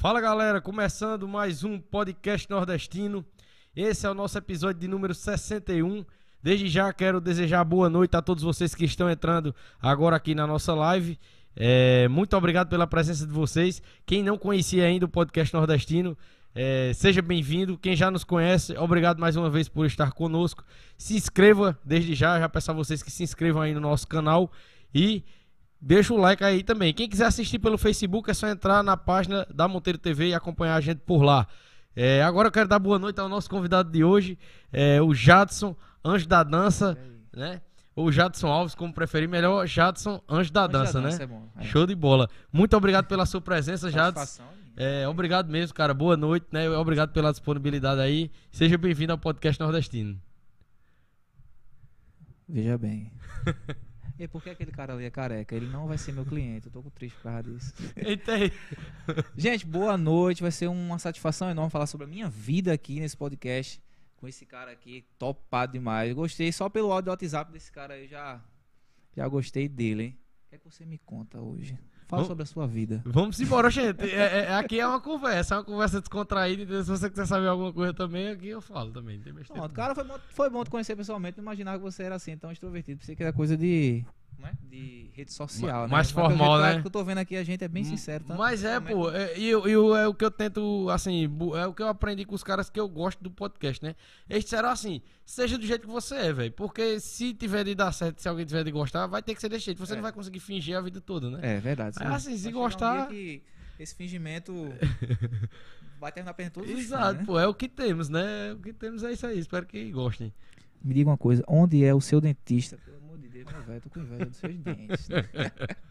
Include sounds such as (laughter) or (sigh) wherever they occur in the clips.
Fala galera, começando mais um podcast nordestino. Esse é o nosso episódio de número 61. Desde já quero desejar boa noite a todos vocês que estão entrando agora aqui na nossa live. É, muito obrigado pela presença de vocês. Quem não conhecia ainda o podcast nordestino, é, seja bem-vindo. Quem já nos conhece, obrigado mais uma vez por estar conosco. Se inscreva desde já, já peço a vocês que se inscrevam aí no nosso canal e deixa o like aí também. Quem quiser assistir pelo Facebook é só entrar na página da Monteiro TV e acompanhar a gente por lá. É, agora eu quero dar boa noite ao nosso convidado de hoje, é, o Jadson, anjo da dança, né? Ou Jadson Alves, como preferir, melhor Jadson, anjo da Anjo dança, da dança né? é bom, é. Show de bola. Muito obrigado pela sua presença, Jadson. É, obrigado mesmo, cara. Boa noite, né? Obrigado pela disponibilidade aí. Seja bem-vindo ao podcast nordestino. Veja bem. (laughs) E por que aquele cara ali é careca? Ele não vai ser meu cliente. Eu tô com triste por causa disso. Aí. (laughs) Gente, boa noite. Vai ser uma satisfação enorme falar sobre a minha vida aqui nesse podcast. Com esse cara aqui, topado demais. Eu gostei só pelo áudio do WhatsApp desse cara aí. Já, já gostei dele, hein? O que é que você me conta hoje? Fala Vamos- sobre a sua vida. Vamos embora, gente. É- é- aqui é uma conversa, é uma conversa descontraída. Então, se você quiser saber alguma coisa também, aqui eu falo também. Não tem besteira. Pronto, cara, foi bom, foi bom te conhecer pessoalmente. Não imaginava que você era assim, tão extrovertido. Pensei que era coisa de. Como é? De rede social, né? mais pelo formal, jeito, né? que eu tô vendo aqui, a gente é bem sincero. tanto Mas é, pessoalmente pô, é, e eu, eu- é o que eu tento, assim, é o que eu aprendi com os caras que eu gosto do podcast, né? Eles disseram assim, seja do jeito que você é, velho. Porque se tiver de dar certo, se alguém tiver de gostar, vai ter que ser desse jeito. Você É. não vai conseguir fingir a vida toda, né? É verdade. Ah, assim, se um gostar- que esse fingimento (laughs) vai terminar perdendo todos os Exato, fãs, né? pô, é o que temos, né? O que temos é isso aí. Espero que gostem. Me diga uma coisa, onde é o seu dentista? Deus, meu velho, eu tô com inveja dos seus dentes. né? (laughs)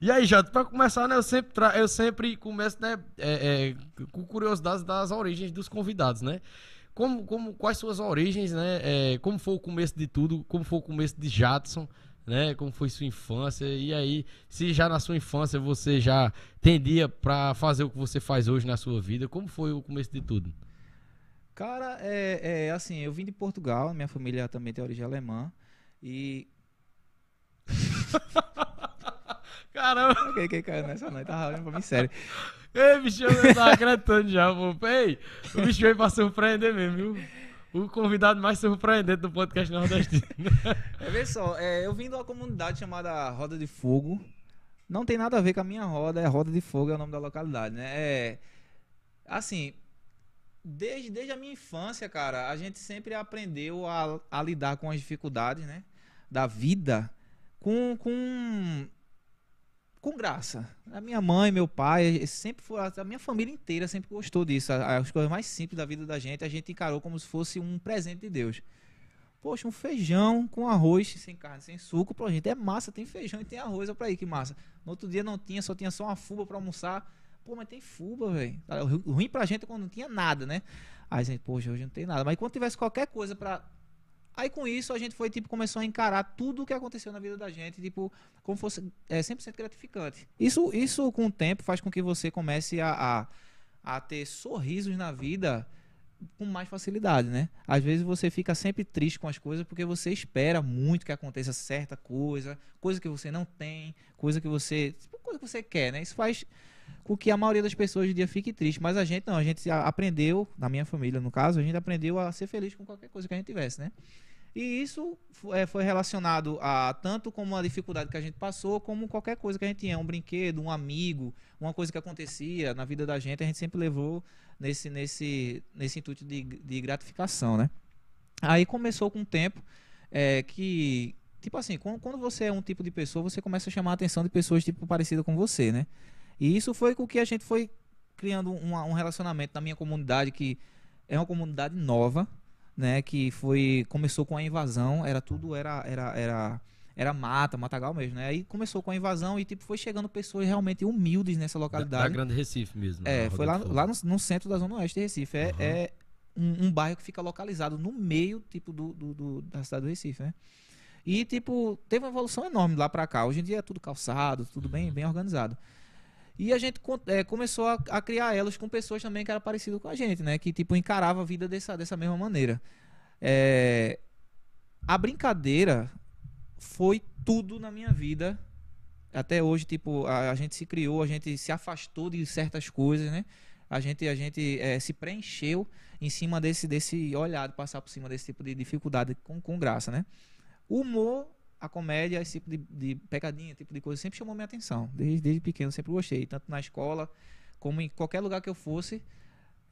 E aí, Jato, pra começar, né, eu sempre, tra- eu sempre começo, né, é, é, com curiosidades das origens dos convidados, né? Como, como, quais suas origens, né? é, como foi o começo de tudo? Como foi o começo de Jadson, né? Como foi sua infância? E aí, se já na sua infância você já tendia pra fazer o que você faz hoje na sua vida, como foi o começo de tudo? Cara, é, é assim, eu vim de Portugal, minha família também tem origem alemã. E. (laughs) Caramba, Quem, quem caiu nessa não? Ele Tava olhando pra mim sério. ei, bicho, eu tava acreditando já, pô. Ei, o bicho veio pra surpreender mesmo, viu? O convidado mais surpreendente do podcast nordestino. É, vê só, é, eu vim de uma comunidade chamada Roda de Fogo. Não tem nada a ver com a minha roda, é Roda de Fogo, é o nome da localidade, né? É, assim, desde, desde a minha infância, cara, a gente sempre aprendeu a, a lidar com as dificuldades, né? Da vida com, com, com graça. A minha mãe, meu pai, sempre foi, a minha família inteira sempre gostou disso. As coisas mais simples da vida da gente, a gente encarou como se fosse um presente de Deus. Poxa, um feijão com arroz, sem carne, sem suco, pô, gente, é massa, tem feijão e tem arroz, olha pra aí que massa. No outro dia não tinha, só tinha só uma fuba pra almoçar. Pô, mas tem fuba, velho. O ruim pra gente é quando não tinha nada, né? Aí a gente, poxa, hoje não tem nada. Mas quando tivesse qualquer coisa pra. Aí com isso a gente foi, tipo, começou a encarar tudo o que aconteceu na vida da gente, tipo, como fosse é, 100% gratificante. Isso, isso com o tempo faz com que você comece a, a, a ter sorrisos na vida com mais facilidade, né? Às vezes você fica sempre triste com as coisas porque você espera muito que aconteça certa coisa, coisa que você não tem, coisa que você, tipo, coisa que você quer, né? Isso faz com que a maioria das pessoas hoje em dia fique triste, mas a gente não, a gente aprendeu, na minha família no caso, a gente aprendeu a ser feliz com qualquer coisa que a gente tivesse, né? E isso é, foi relacionado a tanto como a dificuldade que a gente passou, como qualquer coisa que a gente tinha, um brinquedo, um amigo, uma coisa que acontecia na vida da gente, a gente sempre levou nesse, nesse, nesse intuito de, de gratificação, né? Aí começou com o tempo é, que, tipo assim, quando, quando você é um tipo de pessoa, você começa a chamar a atenção de pessoas tipo parecidas com você, né? E isso foi com que a gente foi criando uma- um relacionamento na minha comunidade que é uma comunidade nova, né? Que foi começou com a invasão, era tudo era era era era mata, matagal mesmo, né? Aí começou com a invasão e tipo foi chegando pessoas realmente humildes nessa Da, localidade. da Grande Recife mesmo. É, na foi lá, lá no, no centro da Zona Oeste de Recife. É, Aham. é um, um bairro que fica localizado no meio, tipo, do, do- do- da cidade do Recife, né? E, tipo, teve uma evolução enorme lá pra cá. Hoje em dia é tudo calçado, tudo bem, bem organizado. E a gente é, começou a, a criar elos com pessoas também que eram parecidas com a gente, né? Que, tipo, encarava a vida dessa, dessa mesma maneira. É, a brincadeira foi tudo na minha vida até hoje, tipo, a, a gente se criou, a gente se afastou de certas coisas, né? A gente, a gente é, se preencheu em cima desse, desse olhar, de passar por cima desse tipo de dificuldade com, com graça, né? O humor, a comédia, esse tipo de, de pegadinha, tipo de coisa, sempre chamou minha atenção. Desde, desde pequeno, sempre gostei. Tanto na escola, como em qualquer lugar que eu fosse.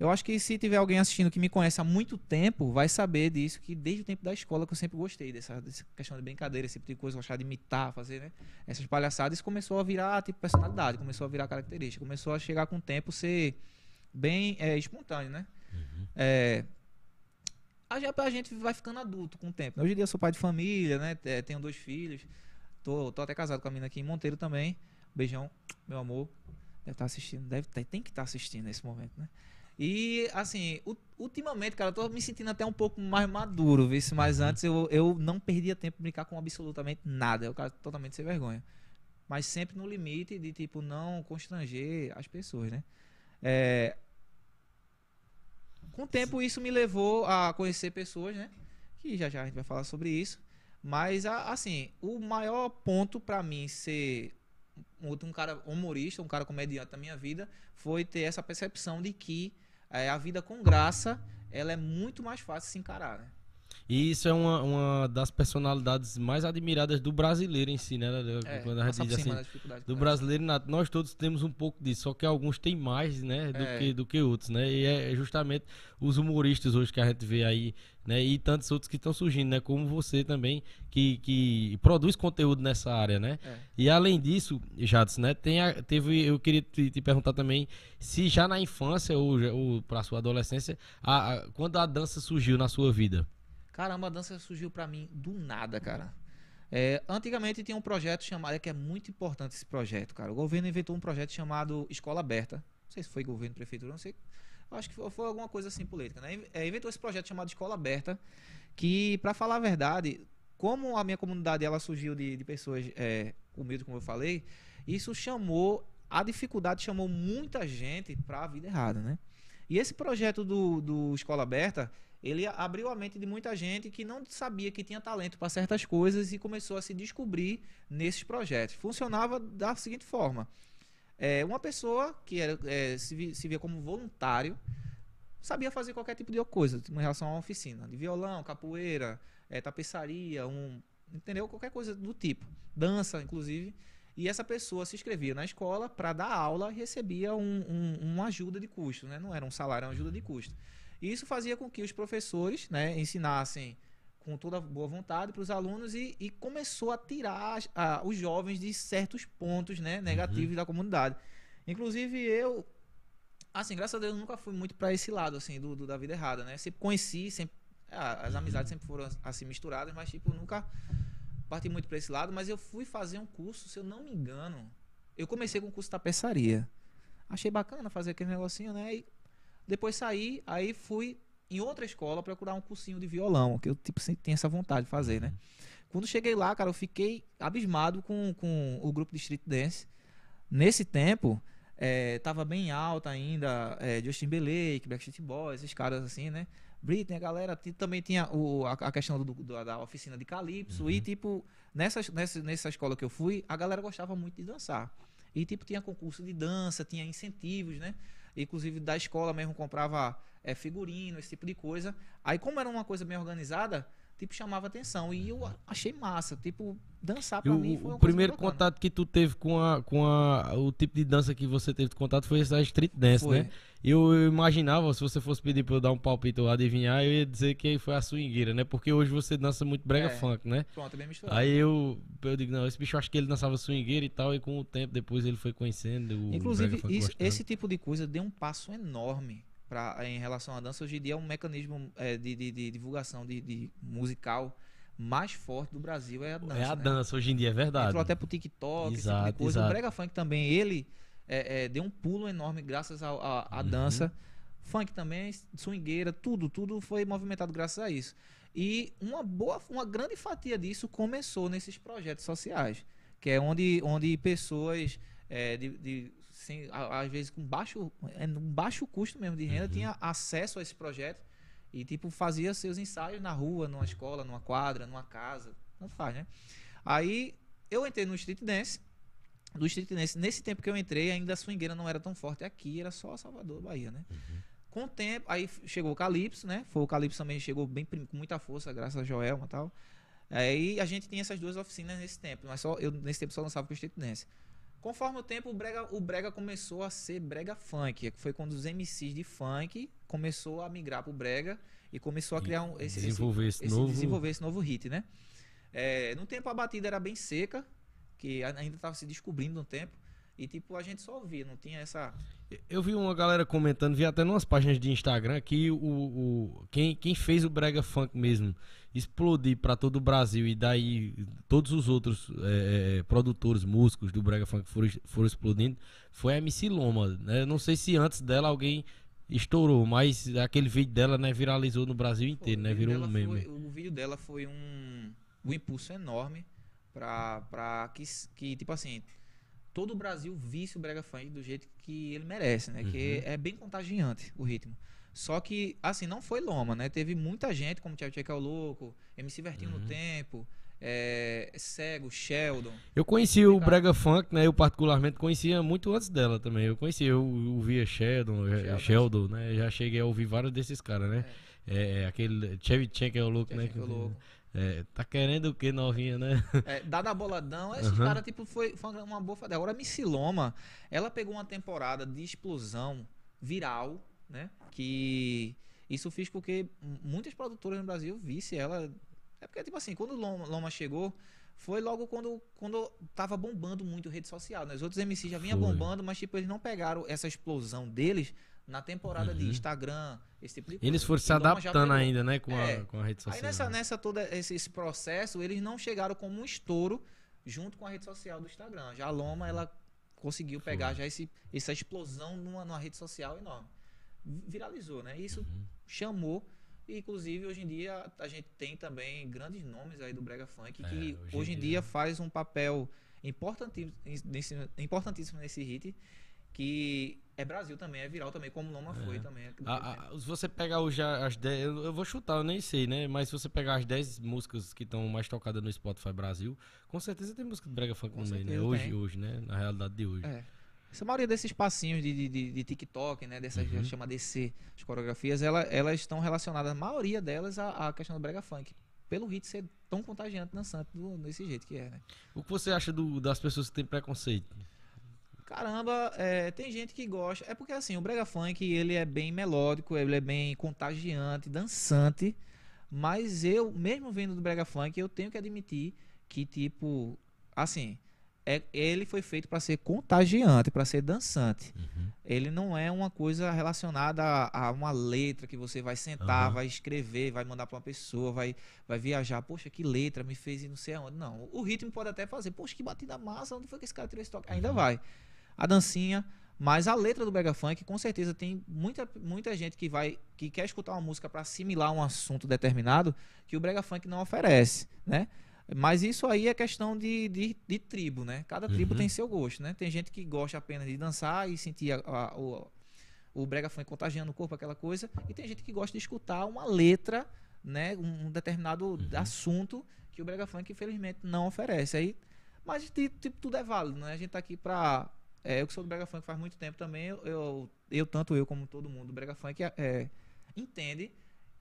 Eu acho que se tiver alguém assistindo que me conhece há muito tempo, vai saber disso, que desde o tempo da escola que eu sempre gostei dessa, dessa questão de brincadeira, esse tipo de coisa, gostar de imitar, fazer, né? Essas palhaçadas, isso começou a virar, tipo, personalidade, começou a virar característica, começou a chegar com o tempo ser bem é, espontâneo, né? Uhum. É, a, gente vai ficando adulto com o tempo. Hoje em dia eu sou pai de família, né? É, tenho dois filhos. Tô, tô até casado com a menina aqui em Monteiro também. Beijão, meu amor. Deve estar tá assistindo, deve tem que estar tá assistindo nesse momento, né? E, assim, ultimamente, cara, eu tô me sentindo até um pouco mais maduro, viu? Mas uhum. antes eu, eu não perdia tempo de brincar com absolutamente nada. Eu, cara, totalmente sem vergonha. Mas sempre no limite de, tipo, não constranger as pessoas, né? É... Com o tempo, isso me levou a conhecer pessoas, né? Que já já a gente vai falar sobre isso. Mas, assim, o maior ponto para mim ser um, cara humorista, um cara comediante da minha vida, foi ter essa percepção de que é, a vida com graça ela é muito mais fácil de se encarar, né? E isso é uma, uma das personalidades mais admiradas do brasileiro em si, né? É, Quando a gente diz assim, do brasileiro, nós todos temos um pouco disso, só que alguns têm mais, né, do, é. que, do que outros, né? E é justamente os humoristas hoje que a gente vê aí, né? E tantos outros que estão surgindo, né? Como você também, que, que produz conteúdo nessa área, né? É. E além disso, Jadson, né? Tem a, teve, eu queria te, te, perguntar também se já na infância ou, ou para sua adolescência, a, a, quando a dança surgiu na sua vida? Caramba, a dança surgiu para mim do nada, cara. É, antigamente tinha um projeto chamado, é que é muito importante esse projeto, cara. O governo inventou um projeto chamado Escola Aberta. Não sei se foi governo, prefeitura, não sei. Acho que foi, alguma coisa assim política, né? É, inventou esse projeto chamado Escola Aberta, que, para falar a verdade, como a minha comunidade ela surgiu de, de pessoas é, humildes, como eu falei, isso chamou, a dificuldade chamou muita gente para a vida errada, né? E esse projeto do, do Escola Aberta, ele abriu a mente de muita gente que não sabia que tinha talento para certas coisas e começou a se descobrir nesses projetos. Funcionava da seguinte forma: é, uma pessoa que era, é, se, se, via, como voluntário sabia fazer qualquer tipo de coisa em relação uma oficina, de violão, capoeira, é, tapeçaria, um, entendeu? Qualquer coisa do tipo, dança, inclusive. E essa pessoa se inscrevia na escola para dar aula e recebia um, um, uma ajuda de custo, né? Não era um salário, era uma ajuda de custo. E isso fazia com que os professores né, ensinassem com toda boa vontade para os alunos e, e, começou a tirar a, os jovens de certos pontos né, negativos uhum. da comunidade. Inclusive eu, assim, graças a Deus, nunca fui muito para esse lado assim do, do, da vida errada, né? Sempre conheci, sempre as amizades sempre foram assim misturadas, mas tipo nunca parti muito para esse lado. Mas eu fui fazer um curso, se eu não me engano, eu comecei com o curso tapeçaria. Achei bacana fazer aquele negocinho, né? E depois saí, aí fui em outra escola procurar um cursinho de violão, que eu tipo sempre tinha essa vontade de fazer, né? Quando cheguei lá, cara, eu fiquei abismado com, com o grupo de street dance. Nesse tempo, é, tava bem alta ainda, é, Justin Timberlake, Backstreet Boys, esses caras assim, né? Britney, a galera também tinha o, a, a questão do, do, da oficina de Calypso uhum. e tipo, nessa, nessa, nessa escola que eu fui, a galera gostava muito de dançar. E tipo, tinha concurso de dança, tinha incentivos, né? Inclusive da escola mesmo comprava é, figurino, esse tipo de coisa. Aí, como era uma coisa bem organizada, tipo, chamava atenção. E eu achei massa. Tipo, dançar pra o, mim foi O primeiro contato que tu teve com, a, com a, o tipo de dança que você teve contato foi essa street dance, foi. né? Eu, eu, imaginava, se você fosse pedir pra eu dar um palpite ou adivinhar, eu ia dizer que foi a swingueira, né? Porque hoje você dança muito brega é, funk, né? Pronto, é bem misturado. Aí eu, eu digo, não, esse bicho acho que ele dançava swingueira e tal, e com o tempo depois ele foi conhecendo o Inclusive, isso, esse tipo de coisa deu um passo enorme pra, em relação à dança. Hoje em dia é um mecanismo é, de, de, de, divulgação de, de musical mais forte do Brasil é a dança. É a né? dança hoje em dia, é verdade. Entrou até pro TikTok, exato, esse tipo coisa. Exato. O Brega Funk também, ele é, é, deu um pulo enorme graças à uhum. dança. Funk também, swingueira, tudo, tudo foi movimentado graças a isso. E uma boa, uma grande fatia disso começou nesses projetos sociais, que é onde, onde pessoas é, de, de sem, às vezes com baixo, é, um baixo custo mesmo de renda, uhum. tinha acesso a esse projeto e tipo fazia seus ensaios na rua, numa escola, numa quadra, numa casa, não faz, né? Aí eu entrei no street dance do street dance. Nesse tempo que eu entrei, ainda a swingueira não era tão forte aqui, era só Salvador, Bahia, né? Uhum. Com o tempo, aí chegou o Calypso, né? Foi o Calypso também chegou bem com muita força, graças a Joelma e tal. Aí a gente tinha essas duas oficinas nesse tempo, mas só eu nesse tempo só lançava com o street dance. Conforme o tempo, o brega, o brega começou a ser brega funk, que foi quando os MCs de funk começou a migrar pro brega e começou a criar um esse desenvolver esse, esse, novo desenvolver esse novo hit, né? É, no tempo a batida era bem seca, que ainda estava se descobrindo no tempo. E tipo, a gente só ouvia, não tinha essa. Eu vi uma galera comentando, vi até nas páginas de Instagram que o, o quem, quem fez o Brega Funk mesmo explodir para todo o Brasil e daí todos os outros é, é, produtores, músicos do Brega Funk foram, foram explodindo foi a MC Loma. Né? Não sei se antes dela alguém estourou, mas aquele vídeo dela né, viralizou no Brasil inteiro, né? Virou um meme. Foi, o vídeo dela foi um, um impulso enorme para que, que, tipo assim, todo o Brasil visse o Brega Funk do jeito que ele merece, né? Uhum. Que é bem contagiante o ritmo. Só que, assim, não foi loma, né? Teve muita gente, como Tchau Tchau é o Louco, MC Vertinho uhum. no Tempo, é, Cego, Sheldon. Eu conheci o Brega Funk, né? Eu particularmente conhecia muito antes dela também. Eu conhecia, eu ouvia Sheldon, é, Sheldon, Sheldon né? Já cheguei a ouvir vários desses caras, né? É. é aquele Chevy Chen é o louco, Chevy né? Que é o louco. É, tá querendo o que novinha, né? (laughs) É, dada boladão, esse uhum. cara, tipo, foi, foi uma boa fada. Agora, a Missiloma, ela pegou uma temporada de explosão viral, né? Que isso fez com que muitas produtoras no Brasil vissem ela. É porque, tipo assim, quando o Loma, Loma chegou, foi logo quando, quando tava bombando muito rede social. Né? Os outros MCs já vinham bombando, mas, tipo, eles não pegaram essa explosão deles na temporada uhum. de Instagram, esse tipo de coisa. Eles foram se adaptando ainda, né, com, é. a, com a rede social. Aí nessa, nessa toda esse, esse, processo, eles não chegaram como um estouro junto com a rede social do Instagram. Já a Loma, ela conseguiu pegar Foi. já esse, essa explosão numa, numa rede social enorme. Viralizou, né? Isso uhum. chamou e, inclusive, hoje em dia, a gente tem também grandes nomes aí do Brega Funk é, que hoje, hoje em dia, dia faz um papel importantíssimo nesse, importantíssimo nesse hit que é Brasil também, é viral também, como Loma é. foi também. A, a, se você pegar hoje as 10, eu, eu, vou chutar, eu nem sei, né? Mas se você pegar as 10 músicas que estão mais tocadas no Spotify Brasil, com certeza tem música de Brega Funk com meio, né? Hoje, tem. hoje, né? Na realidade de hoje. É. Essa maioria desses passinhos de, de, de TikTok, né? Dessas uhum. chama DC, as coreografias, ela, elas estão relacionadas, a maioria delas, à, à questão do Brega Funk pelo hit ser tão contagiante dançante do, desse jeito que é, né? O que você acha do, das pessoas que têm preconceito? Caramba, é, tem gente que gosta. É porque assim, o brega funk ele é bem melódico, ele é bem contagiante, dançante. Mas eu, mesmo vendo do brega funk, eu tenho que admitir que tipo, assim, é, ele foi feito para ser contagiante, para ser dançante. Uhum. Ele não é uma coisa relacionada a, a, uma letra que você vai sentar, uhum. vai escrever, vai mandar para uma pessoa, vai, vai viajar. Poxa, que letra me fez ir não sei aonde. Não, o ritmo pode até fazer. Poxa, que batida massa, onde foi que esse cara tirou esse toque? Ainda uhum. vai a dancinha, mas a letra do Brega Funk, com certeza tem muita, muita gente que vai que quer escutar uma música para assimilar um assunto determinado que o Brega Funk não oferece, né? Mas isso aí é questão de, de, de tribo, né? Cada tribo uhum. tem seu gosto, né? Tem gente que gosta apenas de dançar e sentir a, a, o, o Brega Funk contagiando o corpo, aquela coisa. E tem gente que gosta de escutar uma letra, né? Um determinado uhum. assunto que o Brega Funk, infelizmente, não oferece. Aí, mas, tipo, tudo é válido, né? A gente tá aqui pra é, eu que sou do Brega Funk faz muito tempo também, eu, eu, eu tanto eu como todo mundo do Brega Funk, é, é, entende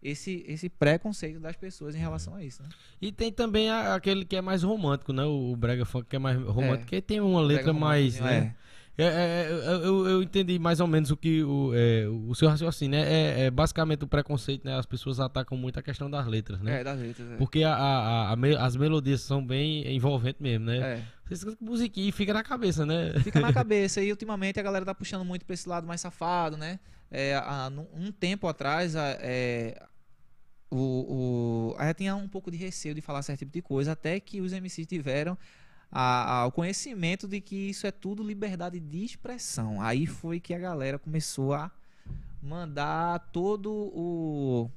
esse, esse preconceito das pessoas em relação a isso, né? E tem também a, aquele que é mais romântico, né? O, o Brega Funk que é mais romântico, é. que tem uma letra mais, né? É. É, é, eu, eu entendi mais ou menos o que o, é, o seu raciocínio né? é, basicamente o preconceito, né? As pessoas atacam muito a questão das letras, né? É, das letras. Porque a, a, a, as melodias são bem envolventes mesmo, né? É. Você escuta musiquinha e fica na cabeça, né? Fica na (laughs) cabeça. E ultimamente a galera tá puxando muito pra esse lado mais safado, né? É, há, um tempo atrás, é, o, o, a tinha um pouco de receio de falar certo tipo de coisa, até que os MCs tiveram a, a, o conhecimento de que isso é tudo liberdade de expressão. Aí foi que a galera começou a mandar todo o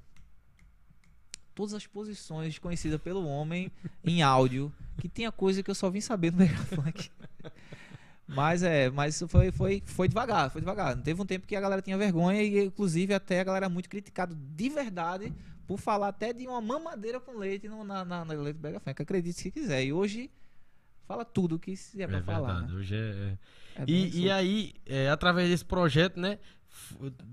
todas as posições conhecidas pelo homem em áudio, que tinha coisa que eu só vim saber no (laughs) Megafunk. Mas é, mas foi, foi, foi devagar, foi devagar. Teve um tempo que a galera tinha vergonha e inclusive até a galera muito criticado de verdade por falar até de uma mamadeira com leite no, na, na, na leite do Megafunk. Acredite se quiser. E hoje fala tudo que se é pra é falar. Né? Hoje é. É bem E, e aí, é, através desse projeto, né?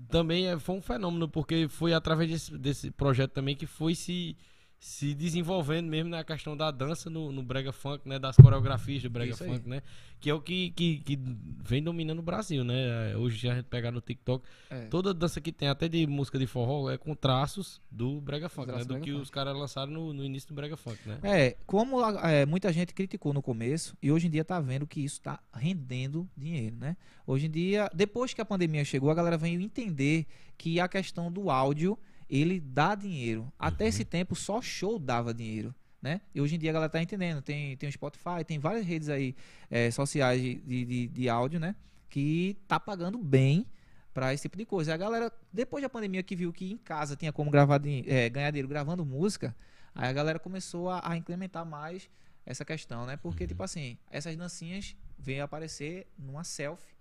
Também é- foi um fenômeno, porque foi através desse, desse projeto também que foi se, se desenvolvendo mesmo na questão da dança no, no Brega Funk, né? Das coreografias do Brega Isso aí. Funk, né? Que é o que, que, que vem dominando o Brasil, né? Hoje, a gente pegar no TikTok, É. toda dança que tem, até de música de forró, é com traços do Brega Funk, né? do que Funk. os caras lançaram no, no início do Brega Funk, né? É, como é, muita gente criticou no começo, e hoje em dia tá vendo que isso tá rendendo dinheiro, né? Hoje em dia, depois que a pandemia chegou, a galera veio entender que a questão do áudio, ele dá dinheiro. Até Uhum. esse tempo, só show dava dinheiro. Né? E hoje em dia a galera tá entendendo. Tem, tem o Spotify, tem várias redes aí é, sociais de, de, de- áudio, né? Que tá pagando bem pra esse tipo de coisa. A galera, depois da pandemia que viu que em casa tinha como gravar é, ganhar dinheiro gravando música, aí a galera começou a, a implementar mais essa questão, né? Porque, tipo assim, essas dancinhas veio aparecer numa selfie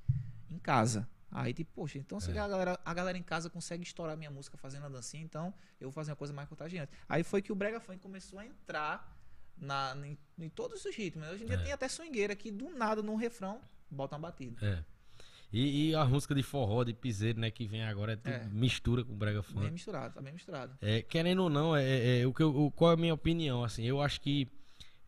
em casa. Aí, tipo, poxa, então se É. a, galera, a galera em casa consegue estourar minha música fazendo a dancinha, então eu vou fazer uma coisa mais contagiante. Aí foi que o Brega Funk começou a entrar na, em, em todos os ritmos. né? Hoje em dia É. tem até swingueira que do nada, num refrão, bota uma batida. É. E, e a música de forró, de piseiro, né, que vem agora, é É. mistura com o Brega Funk. Bem misturado, tá bem misturado. É, querendo ou não, é, é- é o que eu- o- qual é a minha opinião? Assim, eu acho que,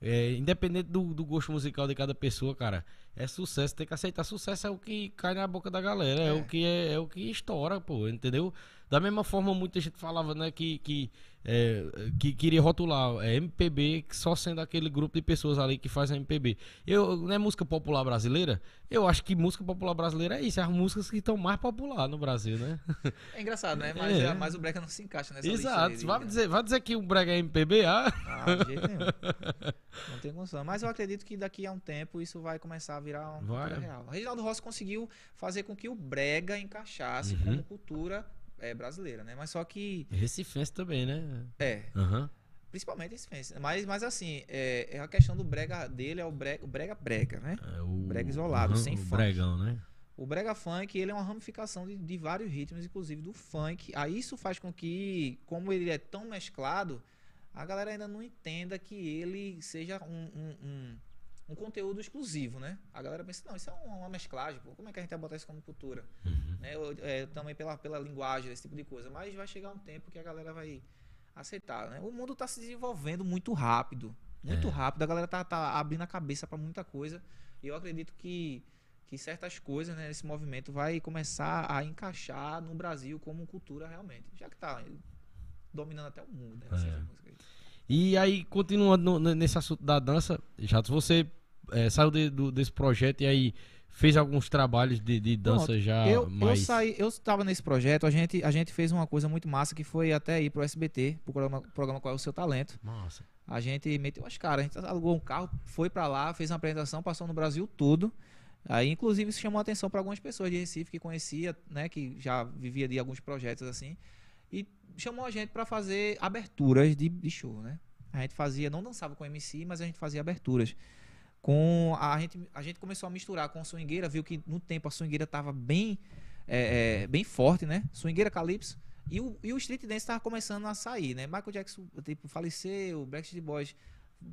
é, independente do, do gosto musical de cada pessoa, cara, é sucesso, tem que aceitar. Sucesso é o que cai na boca da galera, é, É. o que é, é o que estoura, pô, entendeu? Da mesma forma, muita gente falava, né, que, que, é, que queria rotular é, MPB só sendo aquele grupo de pessoas ali que faz a MPB. Eu, não é música popular brasileira? Eu acho que música popular brasileira é isso, é as músicas que estão mais populares no Brasil, né? É engraçado, né? Mas, É. é, mas o Brega não se encaixa nessa lista Exato. aí de- Vai dizer, vai dizer que o Brega é MPB? Ah, Ah, de jeito nenhum. (laughs) Não tem condição. Mas eu acredito que daqui a um tempo isso vai começar a virar uma Vai. cultura real. Reginaldo Rossi conseguiu fazer com que o brega encaixasse Uhum. como cultura é, brasileira, né? Mas só que, Recifense também, né? é, Aham. principalmente esse fence. Mas, mas assim, é, é a questão do brega dele é o brega, brega brega, né? É o Brega isolado, sem o funk. Bregão, né? O brega funk, ele é uma ramificação de, de vários ritmos, inclusive do funk. Aí isso faz com que, como ele é tão mesclado, a galera ainda não entenda que ele seja um, um, um, um conteúdo exclusivo, né? A galera pensa, não, isso é uma, uma mesclagem, pô, como é que a gente vai botar isso como cultura? Uhum. Né? É, também pela, pela linguagem, esse tipo de coisa. Mas vai chegar um tempo que a galera vai aceitar, né? O mundo tá se desenvolvendo muito rápido, muito É. rápido. A galera tá, tá abrindo a cabeça para muita coisa. E eu acredito que, que certas coisas, né, nesse movimento vai começar a encaixar no Brasil como cultura realmente. Já que tá dominando até o mundo, né? É. E aí, continuando no- nesse assunto da dança, Jatos, você é, saiu de- do- desse projeto e aí fez alguns trabalhos de, de dança Pronto, já eu, eu mais... saí, eu estava nesse projeto, a gente, a gente fez uma coisa muito massa que foi até ir pro SBT, pro programa, programa Qual é o Seu Talento. Massa. A gente meteu as caras, a gente alugou um carro, foi pra lá, fez uma apresentação, passou no Brasil todo. Aí, inclusive, isso chamou a atenção para algumas pessoas de Recife que conhecia, né, que já vivia de alguns projetos assim, e chamou a gente para fazer aberturas de, de show, né? A gente fazia, não dançava com MC, mas a gente fazia aberturas. Com a gente, a gente começou a misturar com swingueira, viu que no tempo a swingueira tava bem, é, é, bem forte, né? Swingueira calypso. E o, e o street dance estava começando a sair, né? Michael Jackson tipo, faleceu, Backstreet Boys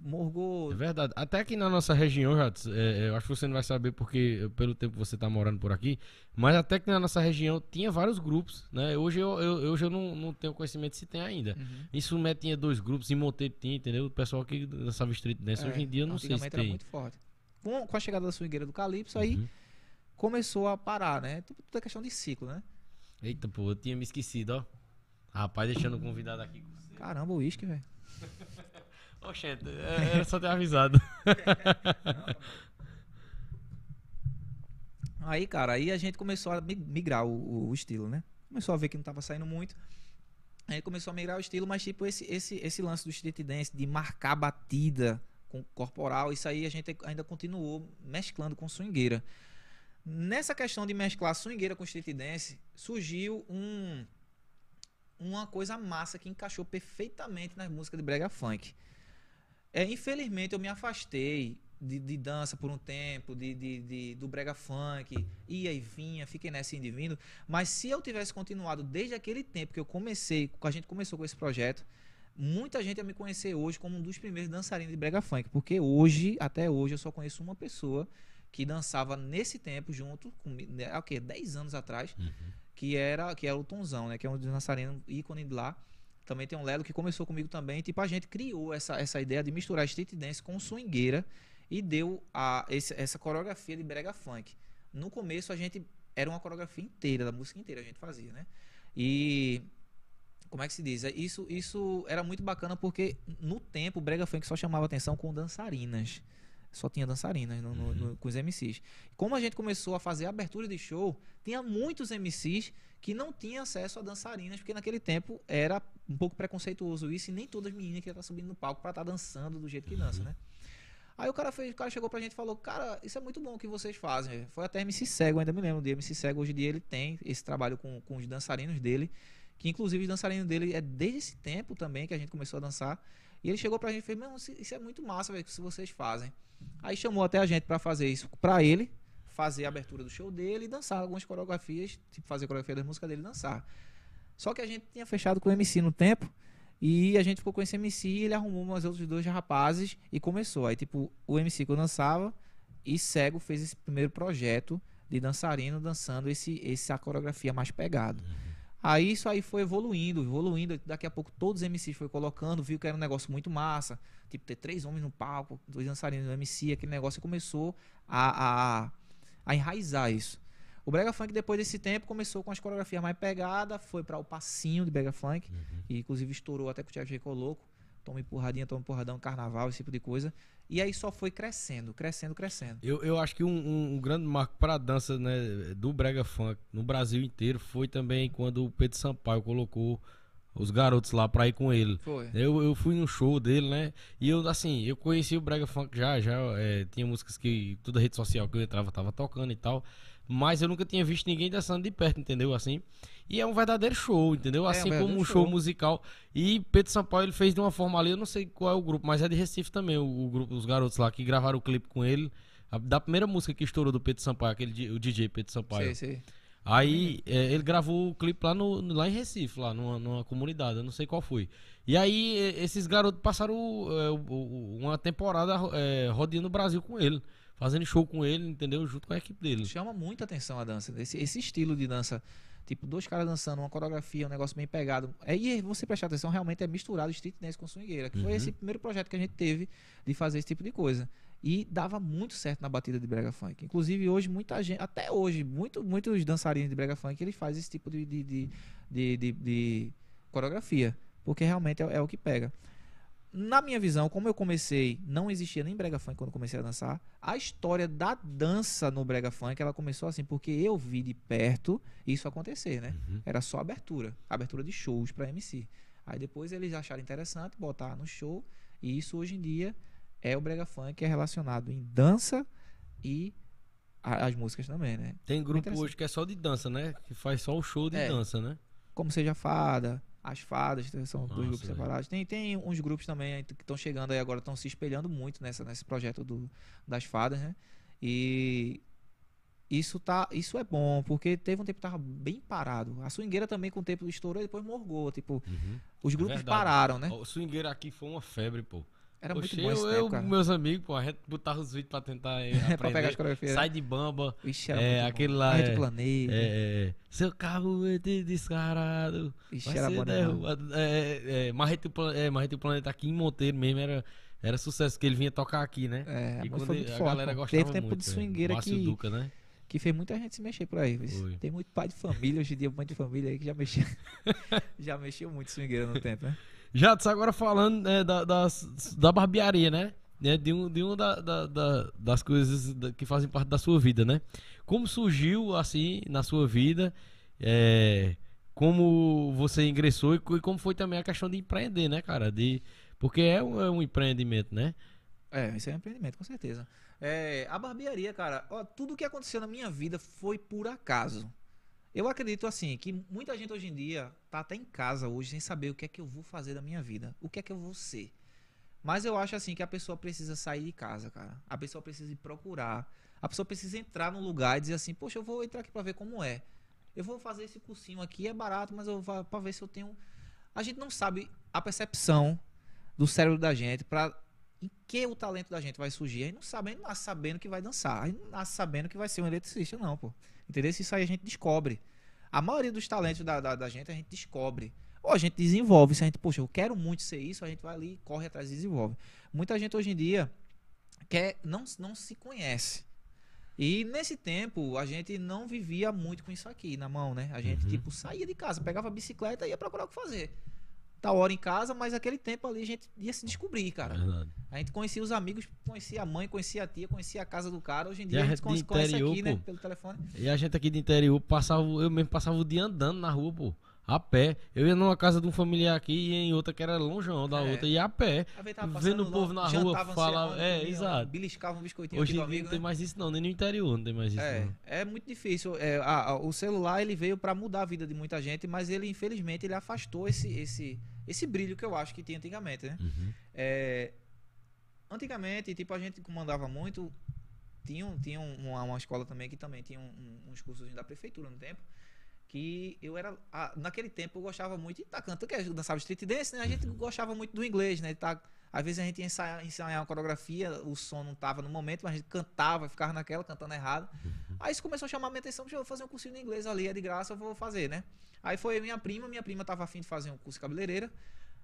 morgou. É verdade. Até aqui na nossa região, Jatos, é, eu acho que você não vai saber porque pelo tempo que você tá morando por aqui, mas até que na nossa região tinha vários grupos, né? Hoje eu, eu, hoje eu não, não tenho conhecimento se tem ainda. Uhum. Em Sumé tinha dois grupos, em Monteiro tinha, entendeu? O pessoal que dançava street dance. É, Hoje em dia eu não sei se tem. muito forte. Com, com a chegada da swingueira do Calypso, aí Uhum. começou a parar, né? Tudo, tudo é questão de ciclo, né? Eita, pô, eu tinha me esquecido, ó. Rapaz, deixando o convidado aqui com você. Caramba, o uísque, velho. Oxente, é- era só ter avisado. (laughs) Aí, cara, aí a gente começou a mi- migrar o, o- o estilo, né? Começou a ver que não tava saindo muito. Aí começou a migrar o estilo, mas tipo, esse, esse, esse lance do street dance, de marcar batida com corporal, isso aí a gente ainda continuou mesclando com swingueira. Nessa questão de mesclar swingueira com street dance, surgiu um uma coisa massa que encaixou perfeitamente nas músicas de brega funk. É, infelizmente eu me afastei de, de dança por um tempo, de, de, de- do brega funk, ia e vinha, fiquei nessa indo e vindo. Mas se eu tivesse continuado desde aquele tempo que eu comecei, que a gente começou com esse projeto, muita gente ia me conhecer hoje como um dos primeiros dançarinos de brega funk, porque hoje, até hoje, eu só conheço uma pessoa que dançava nesse tempo junto comigo, né, o quê? 10 anos atrás, Uhum. que era que era o Tonzão, né, que é um dos dançarinos ícone de lá. Também tem um Lelo que começou comigo também, tipo a gente criou essa, essa ideia de misturar street dance com swingueira e deu a esse- essa coreografia de brega funk. No começo a gente era uma coreografia inteira, da música inteira a gente fazia, né? E como é que se diz? É, Isso, isso era muito bacana porque no tempo o brega funk só chamava atenção com dançarinas. Só tinha dançarinas no- no- no- com os MCs. Como a gente começou a fazer abertura de show, tinha muitos MCs que não tinham acesso a dançarinas, porque naquele tempo era um pouco preconceituoso isso, e nem todas as meninas queriam estar subindo no palco pra estar dançando do jeito que dança, né? Aí o cara, fez, o cara chegou pra gente e falou, cara, isso é muito bom o que vocês fazem. Foi até MC Cego, ainda me lembro de MC Cego. Hoje em dia ele tem esse trabalho com, com os dançarinos dele, que inclusive os dançarinos dele é desde esse tempo também que a gente começou a dançar. E ele chegou pra gente e fez, não, isso é muito massa, velho, que vocês fazem. Aí chamou até a gente pra fazer isso pra ele, fazer a abertura do show dele e dançar algumas coreografias, tipo fazer a coreografia das músicas dele e dançar. Só que a gente tinha fechado com o MC no tempo e a gente ficou com esse MC e ele arrumou umas outros dois rapazes e começou. Aí, tipo, o MC que eu dançava e Cego fez esse primeiro projeto de dançarino dançando esse, essa coreografia mais pegado. Aí isso aí foi evoluindo, evoluindo. Daqui a pouco todos os MCs foi colocando, viu que era um negócio muito massa. Tipo, ter três homens no palco, dois dançarinos no MC, aquele negócio começou a, a, a enraizar isso. O Brega Funk, depois desse tempo, começou com as coreografias mais pegadas, foi para o passinho de Brega Funk, e inclusive estourou até com o Thiago G. Coloco. Toma empurradinha, toma empurradão, carnaval, esse tipo de coisa. E aí só foi crescendo, crescendo, crescendo. Eu, eu acho que um, um- um grande marco para a dança né, do Brega Funk no Brasil inteiro foi também quando o Pedro Sampaio colocou os garotos lá pra ir com ele. Foi. Eu, eu fui no show dele, né? E eu, assim, eu conheci o Brega Funk já, já é, tinha músicas que toda rede social que eu entrava tava tocando e tal. Mas eu nunca tinha visto ninguém dançando de perto, entendeu? Assim. E é um verdadeiro show, entendeu? É Assim como um show show. musical. E Pedro Sampaio ele fez de uma forma ali, eu não sei qual é o grupo, mas é de Recife também, o, o grupo, os garotos lá que gravaram o clipe com ele. A- Da primeira música que estourou do Pedro Sampaio, aquele, o DJ Pedro Sampaio. Sei, sei. Aí é, ele gravou o clipe lá, no, lá em Recife, lá numa, numa comunidade, eu não sei qual foi. E aí esses garotos passaram é, uma temporada é, rodeando o Brasil com ele, fazendo show com ele, entendeu? Junto com a equipe dele. Chama muita atenção a dança. Esse, esse estilo de dança. Tipo, dois caras dançando, uma coreografia, um negócio bem pegado. Aí você prestar atenção, realmente é misturado street dance com swingueira. Que foi Uhum. esse primeiro projeto que a gente teve de fazer esse tipo de coisa. E dava muito certo na batida de brega funk. Inclusive, hoje, muita gente, até hoje, muito, muitos dançarinos de brega funk, eles fazem esse tipo de, de, de, de, de- de coreografia. Porque realmente é, é o que pega. Na minha visão, como eu comecei, não existia nem brega funk quando eu comecei a dançar. A história da dança no brega funk, ela começou assim porque eu vi de perto isso acontecer, né? Uhum. Era só abertura, abertura de shows para MC. Aí depois eles acharam interessante botar no show e isso hoje em dia é o brega funk que é relacionado em dança e a- as músicas também, né? Tem grupo interessante. hoje que é só de dança, né? Que faz só o show de É. dança, né? Como seja fada, as fadas são Nossa, dois grupos velho. separados. Tem, tem uns grupos também que estão chegando aí agora, estão se espelhando muito nessa, nesse projeto do, das fadas, né? E isso tá, isso é bom, porque teve um tempo que tava bem parado. A swingueira também com o tempo estourou e depois morgou, tipo, os grupos verdade. pararam, né? O swingueiro aqui foi uma febre, pô. Era muito bom esse eu, tempo, meus amigos, pô, a gente botava os vídeos pra tentar eh, (laughs) pra pegar as coreografias. né? Sai de bamba. Vixe, era é, muito bom. aquele lá Rede é- Planeta. É, é, seu carro é de descarado. Vai era bom demais. derrubado. É, é, Marrete, Pla- é, Marrete o Planeta aqui em Monteiro mesmo era, era sucesso, que ele vinha tocar aqui, né? É, e quando foi muito a forte. galera pô. gostava Teve tempo muito. de é. swingueira Márcio que, Duca, né? que fez muita gente se mexer por aí. Foi. Tem muito pai de família, hoje em dia, mãe de família aí que já mexeu. (laughs) (laughs) já mexeu muito swingueira no tempo, né? Jadson, agora falando né, da, das- da barbearia, né? Né, De um, de um da, da- da- das coisas da- que fazem parte da sua vida, né? Como surgiu, assim, na sua vida, é, como você ingressou e, e como foi também a questão de empreender, né, cara? De, porque é um, é um empreendimento, né? É, isso é um empreendimento, com certeza. É, a barbearia, cara, ó, tudo que aconteceu na minha vida foi por acaso. Eu acredito assim que muita gente hoje em dia tá até em casa hoje sem saber o que é que eu vou fazer da minha vida, o que é que eu vou ser. Mas eu acho assim que a pessoa precisa sair de casa, cara. A pessoa precisa ir procurar. A pessoa precisa entrar num lugar e dizer assim: "Poxa, eu vou entrar aqui pra ver como é. Eu vou fazer esse cursinho aqui, é barato, mas eu vou para ver se eu tenho A gente não sabe a percepção do cérebro da gente para em que o talento da gente vai surgir. A gente não sabe, a gente não nasce sabendo que vai dançar. A gente não nasce sabendo que vai ser um eletricista, não, pô. Entendeu? Isso aí a gente descobre. A maioria dos talentos da, da, da gente a gente descobre. Ou a gente desenvolve. Se a gente, poxa, eu quero muito ser isso, a gente vai ali, corre atrás e desenvolve. Muita gente hoje em dia quer, não, não se conhece. E nesse tempo, a gente não vivia muito com isso aqui na mão, né? A gente, uhum. tipo, saía de casa, pegava a bicicleta e ia procurar o que fazer. Tal hora em casa, mas aquele tempo ali a gente ia se descobrir, cara. Verdade. A gente conhecia os amigos, conhecia a mãe, conhecia a tia, conhecia a casa do cara. Hoje em dia a, a, gente conhece, interior, aqui, né? Pelo telefone. E a gente aqui de interior, passava, eu mesmo passava o dia andando na rua, pô a pé. Eu ia numa casa de um familiar aqui e em outra que era longeão da é. outra, ia a pé. Vendo o povo na rua, fala. É, exato. Beliscava um biscoitinho Hoje em dia amigo, não tem né? mais isso, não, nem no interior não tem mais isso. É, não. é muito difícil. É, a, a, o celular ele veio para mudar a vida de muita gente, mas ele, infelizmente, ele afastou esse, esse, esse brilho que eu acho que tinha antigamente, né? Uhum. É, antigamente, tipo, a gente comandava muito. Tinha, tinha uma, uma escola também que também tinha um, um, uns cursos da prefeitura no tempo que eu era. naquele tempo eu gostava muito de estar tá cantando, que eu dançava street dance, né? A gente uhum. gostava muito do inglês, né? Tá, às vezes a gente ia ensaiar, ensaiar uma coreografia, o som não tava no momento, mas a gente cantava, ficava naquela, cantando errado. Uhum. Aí isso começou a chamar a minha atenção, eu vou fazer um cursinho de inglês ali, é de graça, eu vou fazer, né? Aí foi minha prima, minha prima tava afim de fazer um curso de cabeleireira.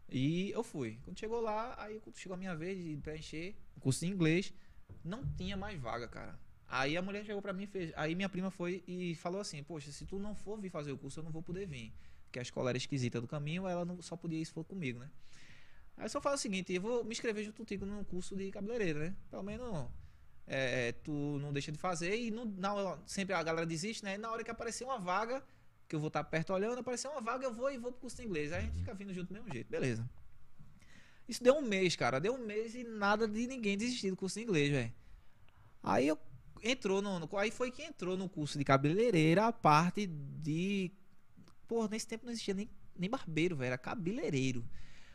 E eu fui. Quando chegou lá, aí chegou a minha vez de preencher o curso de inglês, não tinha mais vaga, cara. Aí a mulher chegou para mim e fez. Aí minha prima foi e falou assim: Poxa, se tu não for vir fazer o curso, eu não vou poder vir. Porque a escola era esquisita do caminho, ela não, só podia ir se for comigo, né? Aí só falo o seguinte: eu vou me inscrever junto contigo num curso de cabeleireiro, né? Pelo menos é, tu não deixa de fazer e não, sempre a galera desiste, né? E na hora que aparecer uma vaga, que eu vou estar perto olhando, aparecer uma vaga, eu vou e vou pro curso de inglês. Aí a gente fica vindo junto do mesmo jeito, beleza. Isso deu um mês, cara. Deu um mês e nada de ninguém desistir do curso de inglês, velho. Aí eu entrou no, no, Aí foi que entrou no curso de cabeleireira a parte de. Pô, nesse tempo não existia nem, nem barbeiro, velho. Era cabeleireiro.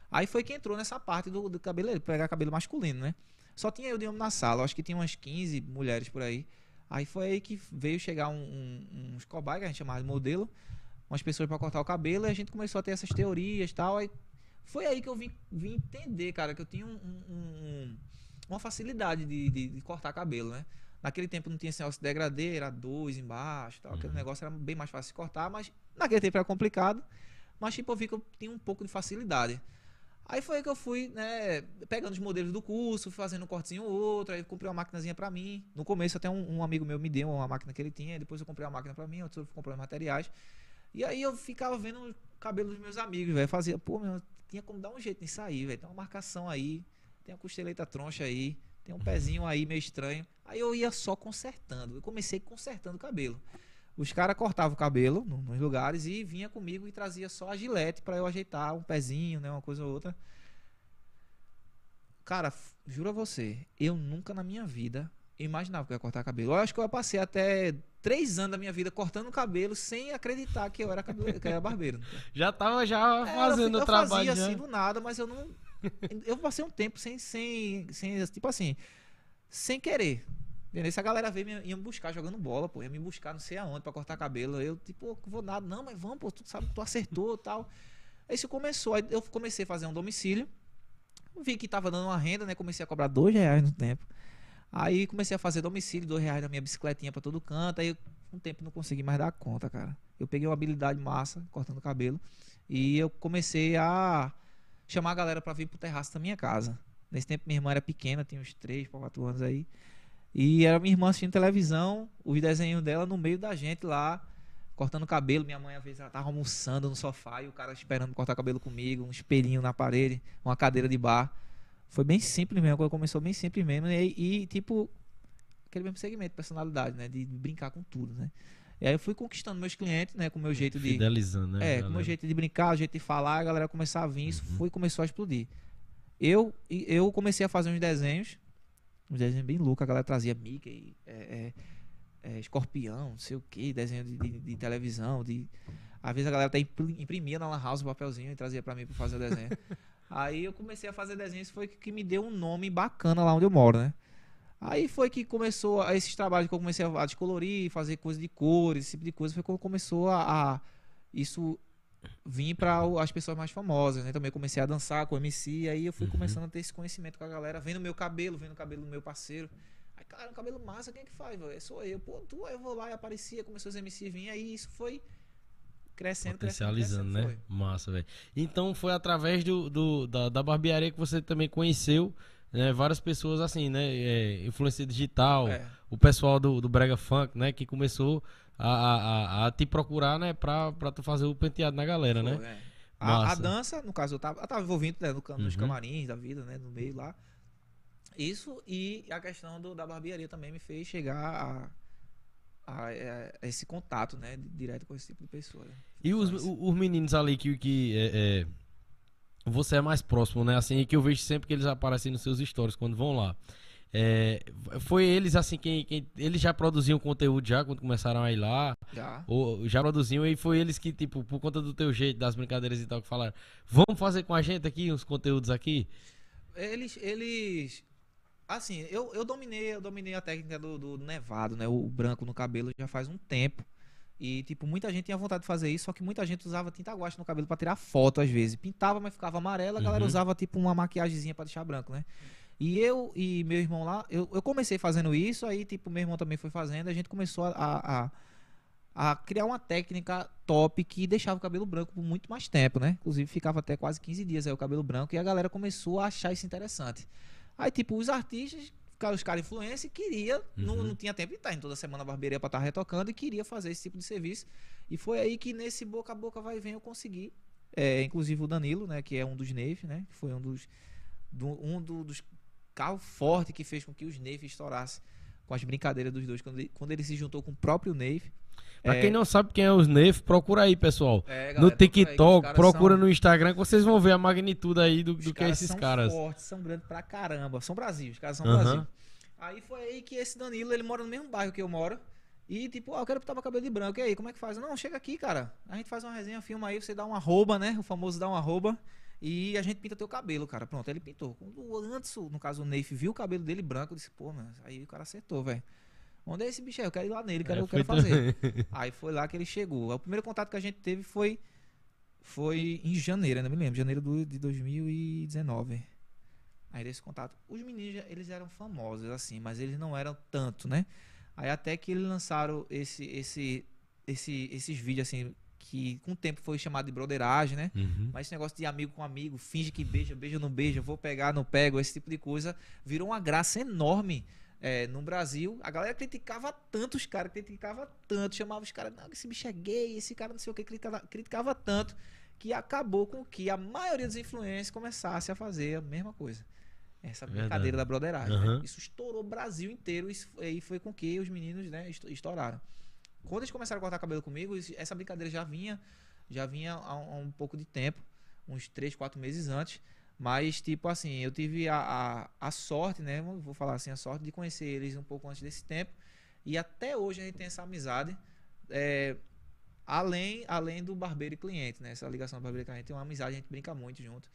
Aí foi que entrou nessa parte do, do cabeleireiro, pegar cabelo masculino, né? Só tinha eu de homem na sala, acho que tinha umas 15 mulheres por aí. Aí foi aí que veio chegar um, um, uns que a gente chamava de modelo, umas pessoas para cortar o cabelo, e a gente começou a ter essas teorias e tal. Aí foi aí que eu vim, vim entender, cara, que eu tinha um, um, uma facilidade de, de, de cortar cabelo, né? Naquele tempo não tinha esse negócio de degradê, era dois embaixo, tal, uhum. aquele negócio era bem mais fácil de cortar, mas naquele tempo era complicado. Mas tipo, eu vi que eu tinha um pouco de facilidade. Aí foi que eu fui, né, pegando os modelos do curso, fazendo um cortezinho ou outro, aí comprei uma maquinazinha para mim. No começo até um, um, amigo meu me deu uma máquina que ele tinha, depois eu comprei uma máquina para mim, outro comprei os materiais. E aí eu ficava vendo o cabelo dos meus amigos, velho, fazia, pô, meu, tinha como dar um jeito nisso aí, velho. Tem uma marcação aí, tem uma costeleta troncha aí, tem um pezinho aí meio estranho. Aí eu ia só consertando. Eu comecei consertando o cabelo. Os caras cortavam o cabelo nos lugares e vinha comigo e trazia só a gilete para eu ajeitar um pezinho, né, uma coisa ou outra. Cara, juro a você, eu nunca na minha vida imaginava que eu ia cortar cabelo. Eu acho que eu passei até três anos da minha vida cortando o cabelo sem acreditar que eu era, cabelo, que eu era barbeiro. (laughs) já tava já fazendo é, eu, o trabalho. Eu fazia assim do nada, mas eu não eu passei um tempo sem, sem, sem tipo assim, sem querer. Entendeu? A galera veio, ia me buscar jogando bola, pô, ia me buscar não sei aonde pra cortar cabelo. Eu, tipo, vou nada, não, mas vamos, pô, tu sabe, tu acertou tal. Aí isso começou, aí eu comecei a fazer um domicílio. Vi que tava dando uma renda, né? Comecei a cobrar dois reais no tempo. Aí comecei a fazer domicílio, dois reais na minha bicicletinha pra todo canto. Aí um tempo não consegui mais dar conta, cara. Eu peguei uma habilidade massa, cortando cabelo. E eu comecei a chamar a galera para vir pro terraço da minha casa. Nesse tempo minha irmã era pequena, tinha uns 3 para 4 anos aí. E era minha irmã assistindo televisão, os desenhos dela no meio da gente lá, cortando cabelo. Minha mãe às vezes ela tava almoçando no sofá e o cara esperando cortar cabelo comigo, um espelhinho na parede, uma cadeira de bar. Foi bem simples mesmo, quando começou bem simples mesmo. E, e tipo, aquele mesmo segmento, personalidade, né? De brincar com tudo, né? E aí eu fui conquistando meus clientes, né? Com o meu jeito de. Fidelizando, né? É, com o meu jeito de brincar, o jeito de falar, a galera começar a vir, isso uhum. foi começou a explodir. Eu, eu comecei a fazer uns desenhos, uns desenhos bem loucos, a galera trazia Mickey, é, é, é, escorpião, não sei o que, desenho de, de, de, televisão, de. Às vezes a galera até imprimia na Lan House o papelzinho e trazia para mim para fazer o desenho. (laughs) aí eu comecei a fazer desenhos, foi que, que me deu um nome bacana lá onde eu moro, né? Aí foi que começou esses trabalhos que eu comecei a descolorir, fazer coisa de cores, esse tipo de coisa, foi quando começou a, a isso vim para as pessoas mais famosas, né? Também comecei a dançar com o MC, aí eu fui Uhum. começando a ter esse conhecimento com a galera, vendo meu cabelo, vendo o cabelo do meu parceiro. Aí, cara, um cabelo massa, quem é que faz, velho? Sou eu. Pô, tu, aí eu vou lá e aparecia, começou os MC vir, aí isso foi crescendo, crescendo, Potencializando, crescendo, né? foi. Massa, velho. Então foi através do, do- da, da barbearia que você também conheceu né, várias pessoas assim, né? É, influência digital, É. o pessoal do, do Brega Funk, né? Que começou a, a, a- te procurar, né? Pra, pra tu fazer o penteado na galera, né? É. A, a dança, no caso, eu tava, eu tava envolvido né, no, nos Uhum. camarins da vida, né? No meio lá. Isso e a questão do- da barbearia também me fez chegar a, a- a esse contato, né? Direto com esse tipo de pessoa. né? E os, os meninos ali que, que é, é, você é mais próximo, né? Assim, que eu vejo sempre que eles aparecem nos seus stories quando vão lá. É, foi eles assim quem, quem eles já produziam conteúdo já quando começaram a ir lá Já. ou já produziam e foi eles que tipo por conta do teu jeito das brincadeiras e tal que falaram vamos fazer com a gente aqui uns conteúdos aqui Eles, eles. Assim, eu, eu dominei, eu dominei a técnica do, do nevado, né? O branco no cabelo já faz um tempo. E, tipo, muita gente tinha vontade de fazer isso, só que muita gente usava tinta guache no cabelo pra tirar foto, às vezes. Pintava, mas ficava amarelo, a galera Uhum. usava, tipo, uma maquiagemzinha pra deixar branco, né? E eu e meu irmão lá, eu, eu comecei fazendo isso, aí, tipo, meu irmão também foi fazendo, a gente começou a, a, a criar uma técnica top que deixava o cabelo branco por muito mais tempo, né? Inclusive ficava até quase 15 dias aí o cabelo branco e a galera começou a achar isso interessante. Aí, tipo, os artistas, os caras influência, queria, não, Uhum. não tinha tempo de estar em toda semana na barbearia pra estar retocando e queria fazer esse tipo de serviço. E foi aí que nesse boca a boca vai e vem eu consegui. É, inclusive o Danilo, né, que é um dos Neif, né, que foi um dos do- um do- dos carros fortes que fez com que os Neif estourassem com as brincadeiras dos dois quando ele, quando ele se juntou com o próprio Neif. pra É, quem não sabe quem é os Neif procura aí pessoal é, galera, no aí TikTok caras procura são- no Instagram que vocês vão ver a magnitude aí do, do que é esses são caras fortes, são grandes pra caramba. São Brasil, os caras são Aham. Brasil. Aí foi aí que esse Danilo, ele mora no mesmo bairro que eu moro. E tipo, ó, eu quero pintar meu cabelo de branco. E aí, como é que faz? Não, chega aqui, cara. A gente faz uma resenha, filma aí, você dá um arroba, né? O famoso dá um arroba. E a gente pinta teu cabelo, cara. Pronto, ele pintou. Quando antes, no caso, o Neif viu o cabelo dele branco, disse, pô, mano, aí o cara acertou, velho. Onde é esse bicho aí? Eu quero ir lá nele, quero, É, eu quero fazer. também. Aí foi lá que ele chegou. O primeiro contato que a gente teve foi foi em janeiro, ainda me lembro, janeiro do, de 2019. Aí desse contato. Os meninos, eles eram famosos assim, mas eles não eram tanto, né? Aí até que eles lançaram esse esse esse esses vídeos assim que com o tempo foi chamado de broderagem, né? Uhum. Mas esse negócio de amigo com amigo, finge que beija, beija, não beija, vou pegar, não pego, esse tipo de coisa, virou uma graça enorme é, no Brasil. A galera criticava tanto os caras, criticava tanto, chamava os caras, não, esse bicho é gay, esse cara não sei o que, criticava, criticava tanto, que acabou com que a maioria dos influencers começasse a fazer a mesma coisa. Essa Verdade. brincadeira da broderagem. né? Aham. Isso estourou o Brasil inteiro e foi com que os meninos né, esto- estouraram. Quando eles começaram a cortar cabelo comigo, essa brincadeira já vinha, já vinha há um, há um pouco de tempo, uns 3, 4 meses antes. Mas, tipo assim, eu tive a, a, a sorte, né? Vou falar assim, a sorte de conhecer eles um pouco antes desse tempo. E até hoje a gente tem essa amizade. é, além, além do barbeiro e cliente, né? Essa ligação do barbeiro e cliente tem uma amizade, a gente brinca muito junto.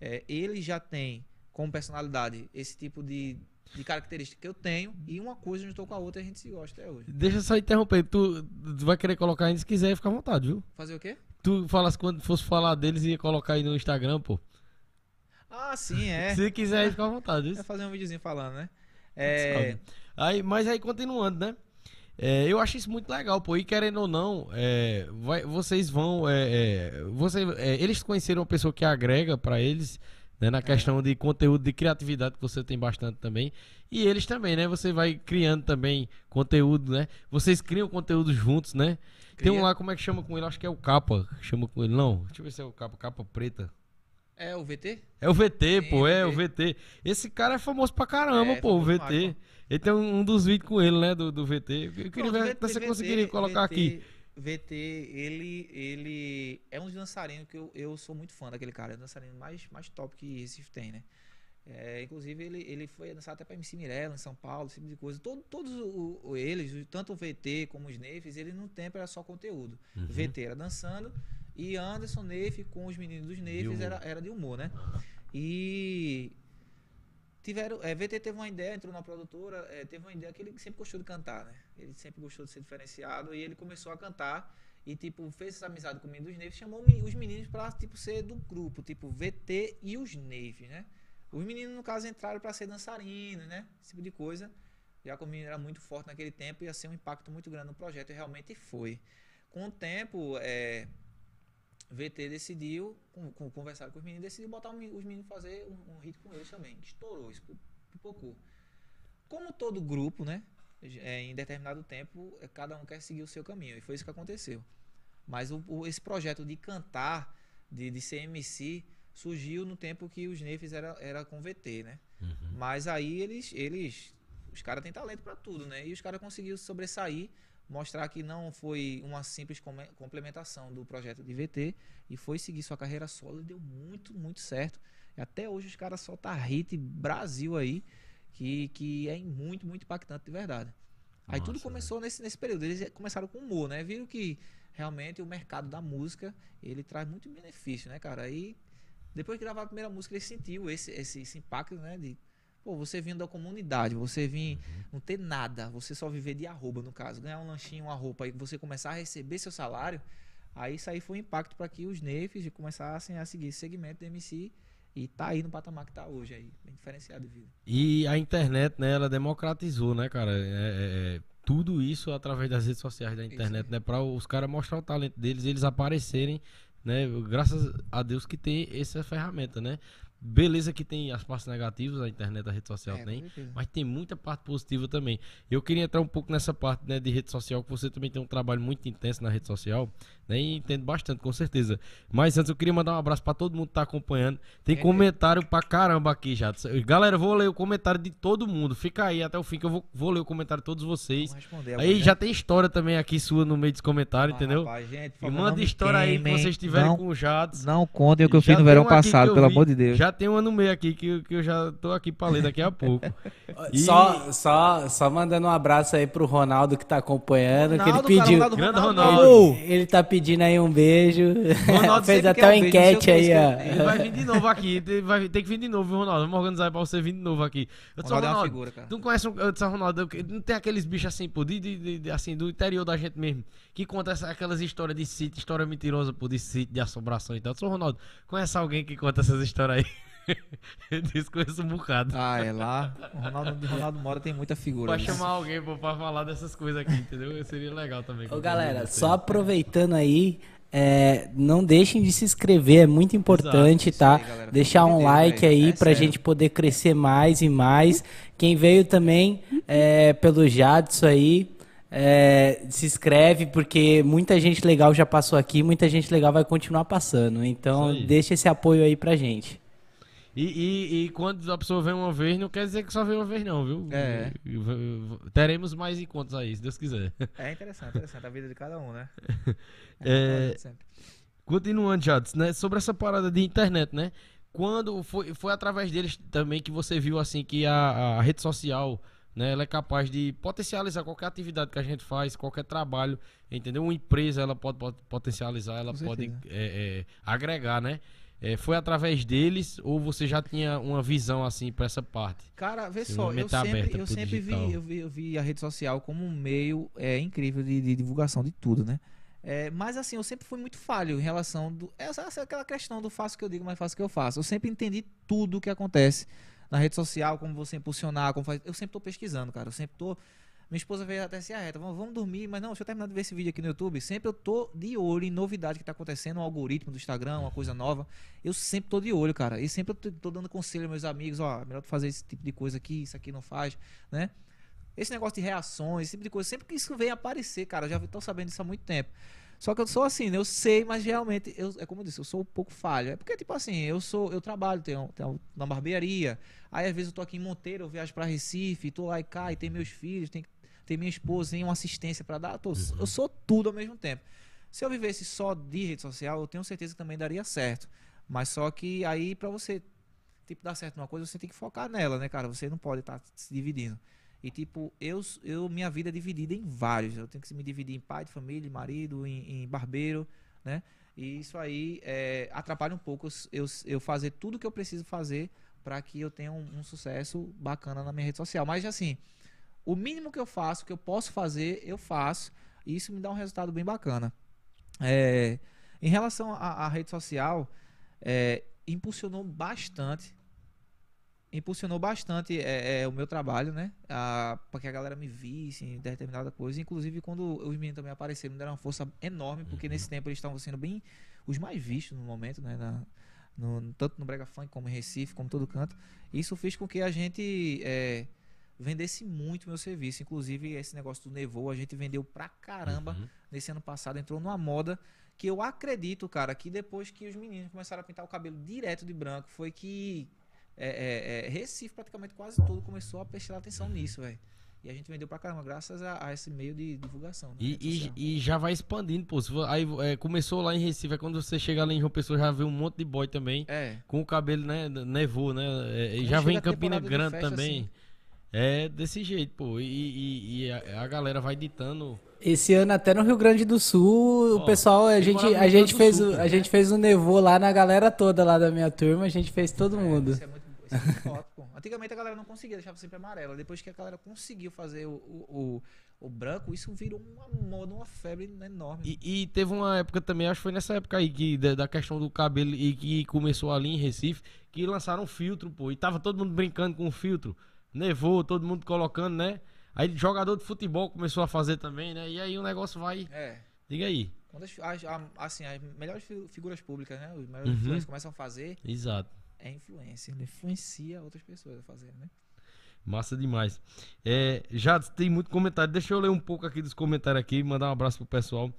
É, ele já tem como personalidade esse tipo de, de característica que eu tenho. E uma coisa juntou com a outra e a gente se gosta até hoje. Deixa eu só interromper. Tu, tu vai querer colocar ainda se quiser, fica à vontade, viu? Fazer o quê? Tu falas quando fosse falar deles ia colocar aí no Instagram, pô. Ah, sim, é. (laughs) Se quiser, fica à vontade. Vai viu? fazer um videozinho falando, né? É, Aí, mas aí, continuando, né? É, eu acho isso muito legal, pô. E querendo ou não, é, vai- vocês vão. é, é, você, é, eles conheceram uma pessoa que agrega pra eles, né? Na questão de conteúdo, de criatividade, que você tem bastante também. E eles também, né? Você vai criando também conteúdo, né? Vocês criam conteúdo juntos, né? Tem um Cria. lá, como é que chama com ele? Acho que é o Capa. Chama com ele. Não, deixa eu ver se é o Capa, Capa Preta. é o VT? É o VT, Sim, pô, é VT. o VT. Esse cara é famoso pra caramba, É, pô, o VT. ele tem um, um dos vídeos com ele, né, do, do VT. Eu queria ver se você conseguiria colocar VT, aqui. VT, ele, ele é um dos dançarinos que eu, eu sou muito fã daquele cara. É o dançarino mais, mais top que Recife tem, né? É, inclusive, ele, ele foi dançar até pra MC Mirella em São Paulo, esse tipo de coisa. Todo, todos o- o- eles, tanto o VT como os Neifes, ele não tempo era só conteúdo. Uhum. VT era dançando e Anderson Neif com os meninos dos Neifes humor. era, era de humor, né? E tiveram, é, VT teve uma ideia, entrou na produtora, é, teve uma ideia que ele sempre gostou de cantar, né? Ele sempre gostou de ser diferenciado e ele começou a cantar e, tipo, fez essa amizade com o menino dos Neves, chamou os meninos pra, tipo, ser do grupo, tipo, VT e os Neves, né? Os meninos, no caso, entraram para ser dançarinos, né? Esse tipo de coisa. Já que o menino era muito forte naquele tempo, ia ser um impacto muito grande no projeto, e realmente foi. Com o tempo, é, VT decidiu, com, com, conversar com os meninos, decidiu botar os meninos fazer um, um hit com eles também. Estourou, isso pipocou. Como todo grupo, né? É, em determinado tempo, é, cada um quer seguir o seu caminho. E foi isso que aconteceu. Mas o, o, esse projeto de cantar, de, de ser MC, surgiu no tempo que os Nefes era, era com VT, né? Uhum. Mas aí eles, eles os caras têm talento para tudo, né? E os caras conseguiram sobressair, mostrar que não foi uma simples complementação do projeto de VT e foi seguir sua carreira solo e deu muito, muito certo. E até hoje os caras soltam hit Brasil aí, que, que é muito, muito impactante de verdade. Aí Nossa, tudo começou nesse, nesse período. Eles começaram com humor, né? Viram que realmente o mercado da música ele traz muito benefício, né, cara? Aí depois que gravaram a primeira música, ele sentiu esse, esse, esse impacto, né? De, pô, você vindo da comunidade, você vir uhum. não ter nada, você só viver de arroba, no caso, ganhar um lanchinho, uma roupa, e você começar a receber seu salário, aí isso aí foi um impacto para que os Nefes começassem a seguir esse segmento do MC e tá aí no patamar que tá hoje aí, bem diferenciado de vida. E a internet, né, ela democratizou, né, cara? É, é, é, tudo isso através das redes sociais da internet, né? Para os caras mostrar o talento deles, eles aparecerem né? Graças a Deus que tem essa ferramenta, né? Beleza que tem as partes negativas, a internet, a rede social é, tem, mas tem muita parte positiva também. Eu queria entrar um pouco nessa parte né, de rede social, que você também tem um trabalho muito intenso na rede social, né? E entendo bastante, com certeza. Mas antes eu queria mandar um abraço para todo mundo que tá acompanhando. Tem é, comentário pra caramba aqui já. Galera, vou ler o comentário de todo mundo. Fica aí até o fim que eu vou, vou ler o comentário de todos vocês. Aí já tem história também aqui sua no meio dos comentários, ah, entendeu? Rapaz, gente, e manda história aí que vocês tiverem não, com o Jads. Não contem o que eu fiz no verão passado, pelo vi, amor de Deus. Já tem uma no meio aqui que, que eu já tô aqui pra ler daqui a (laughs) pouco. e... Só, só, só mandando um abraço aí pro Ronaldo que tá acompanhando. Ronaldo, que ele pediu. Cara, Ronaldo, Ronaldo. Ele, ele tá pedindo aí um beijo. Ronaldo (laughs) Fez até uma enquete aí, ó. Ele vai vir de novo aqui. Vai ter que vir de novo, Ronaldo. Vamos organizar pra você vir de novo aqui. Eu disse, Ronaldo, Ronaldo, é figura, cara. Tu não conhece um, eu disse, Ronaldo, não tem aqueles bichos assim, pô, de, de, de, assim, do interior da gente mesmo, que conta essa, aquelas histórias de sítio, história mentirosa, pô, de sítio, de assombração e tal. Eu disse, Ronaldo, conhece alguém que conta essas histórias aí? (laughs) (laughs) Eu disse conheço um bocado. Ah, é lá. O Ronaldo, Ronaldo Mora tem muita figura. Pra chamar alguém pô, pra falar dessas coisas aqui, entendeu? Seria legal também. Ô, galera, só aproveitando aí, é, não deixem de se inscrever, é muito importante, Exato, tá? Aí, Deixar um like aí é pra sério. gente poder crescer mais e mais. Quem veio também é, pelo Jadson aí, é, se inscreve, porque muita gente legal já passou aqui, muita gente legal vai continuar passando. Então, deixa esse apoio aí pra gente. E, e, e, quando a pessoa vem uma vez, não quer dizer que só vem uma vez, não, viu? É. Teremos mais encontros aí, se Deus quiser. É interessante, interessante a vida de cada um, né? É, (laughs) é, continuando, Jades, né? Sobre essa parada de internet, né? Quando foi, foi através deles também que você viu assim que a, a rede social né, ela é capaz de potencializar qualquer atividade que a gente faz, qualquer trabalho, entendeu? Uma empresa ela pode, pode potencializar, ela pode é, é, agregar, né? É, foi através deles ou você já tinha uma visão assim para essa parte? Cara, vê só, eu sempre, eu sempre vi, eu vi, eu vi, a rede social como um meio é, incrível de, de divulgação de tudo, né? É, mas assim, eu sempre fui muito falho em relação do. Essa, essa é aquela questão do faço que eu digo, mas faço que eu faço. Eu sempre entendi tudo o que acontece na rede social, como você impulsionar, como faz. Eu sempre tô pesquisando, cara. Eu sempre tô minha esposa veio até assim, ah, reta, vamos, vamos dormir, mas não, deixa eu terminar de ver esse vídeo aqui no YouTube. Sempre eu tô de olho em novidade que tá acontecendo, um algoritmo do Instagram, uma coisa nova. Eu sempre tô de olho, cara. E sempre eu tô, dando conselho aos meus amigos, ó, melhor tu fazer esse tipo de coisa aqui, isso aqui não faz, né? Esse negócio de reações, esse tipo de coisa, sempre que isso vem aparecer, cara, já tô sabendo disso há muito tempo. Só que eu sou assim, né? Eu sei, mas realmente, eu, é como eu disse, eu sou um pouco falho. É porque, tipo assim, eu sou, eu trabalho, tenho, tenho na barbearia. Aí, às vezes, eu tô aqui em Monteiro, eu viajo para Recife, tô lá e cá, e tem meus filhos, tem que tem minha esposa, tem uma assistência para dar. Tô, uhum. Eu sou tudo ao mesmo tempo. Se eu vivesse só de rede social, eu tenho certeza que também daria certo. Mas só que aí, para você tipo, dar certo numa coisa, você tem que focar nela, né, cara? Você não pode estar tá se dividindo. E, tipo, eu, eu, minha vida é dividida em vários. Eu tenho que me dividir em pai de família, marido, em, em barbeiro, né? E isso aí é, atrapalha um pouco eu, eu fazer tudo que eu preciso fazer para que eu tenha um, um, sucesso bacana na minha rede social. Mas, assim, o mínimo que eu faço, que eu posso fazer, eu faço. E isso me dá um resultado bem bacana. É, em relação à, rede social, é, impulsionou bastante impulsionou bastante é, é, o meu trabalho, né? para que a galera me visse em determinada coisa. Inclusive, quando os meninos também apareceram, me deram uma força enorme, porque nesse tempo eles estavam sendo bem os mais vistos no momento, né? Na, no, tanto no Brega Funk como em Recife, como todo canto. Isso fez com que a gente é, vendesse muito meu serviço. Inclusive, esse negócio do Nevou, a gente vendeu pra caramba uhum. nesse ano passado. Entrou numa moda que eu acredito, cara, que depois que os meninos começaram a pintar o cabelo direto de branco, foi que é, é, é, Recife, praticamente quase todo, começou a prestar atenção nisso, velho. E a gente vendeu pra caramba, graças a, a esse meio de divulgação. Né? E, e, e, já vai expandindo, pô. Aí é, começou lá em Recife, é quando você chega lá em João Pessoa, já vê um monte de boy também. É. Com o cabelo, né? Nevou, né? É, já vem em Campina Grande festa, também. Assim. É desse jeito, pô. E, e a, a, galera vai ditando. Esse ano até no Rio Grande do Sul, o pessoal, a gente, a gente fez, Sul, o, a gente fez um nevô lá na galera toda lá da minha turma, a gente fez todo é, mundo. Isso é muito (laughs) Antigamente a galera não conseguia, deixava sempre amarela. Depois que a galera conseguiu fazer o, o, o, o branco, isso virou uma moda, uma febre enorme. E, e, teve uma época também, acho que foi nessa época aí, que, da, da, questão do cabelo e que começou ali em Recife, que lançaram filtro, pô. E tava todo mundo brincando com o filtro. Nevou, todo mundo colocando, né? Aí jogador de futebol começou a fazer também, né? E aí o negócio vai. É. Diga aí. Quando as, as, assim, as melhores figuras públicas, né? Os melhores uhum. começam a fazer. Exato é influência. Ele influencia outras pessoas a fazerem, né? Massa demais. É, já tem muito comentário. Deixa eu ler um pouco aqui dos comentários aqui, mandar um abraço pro pessoal.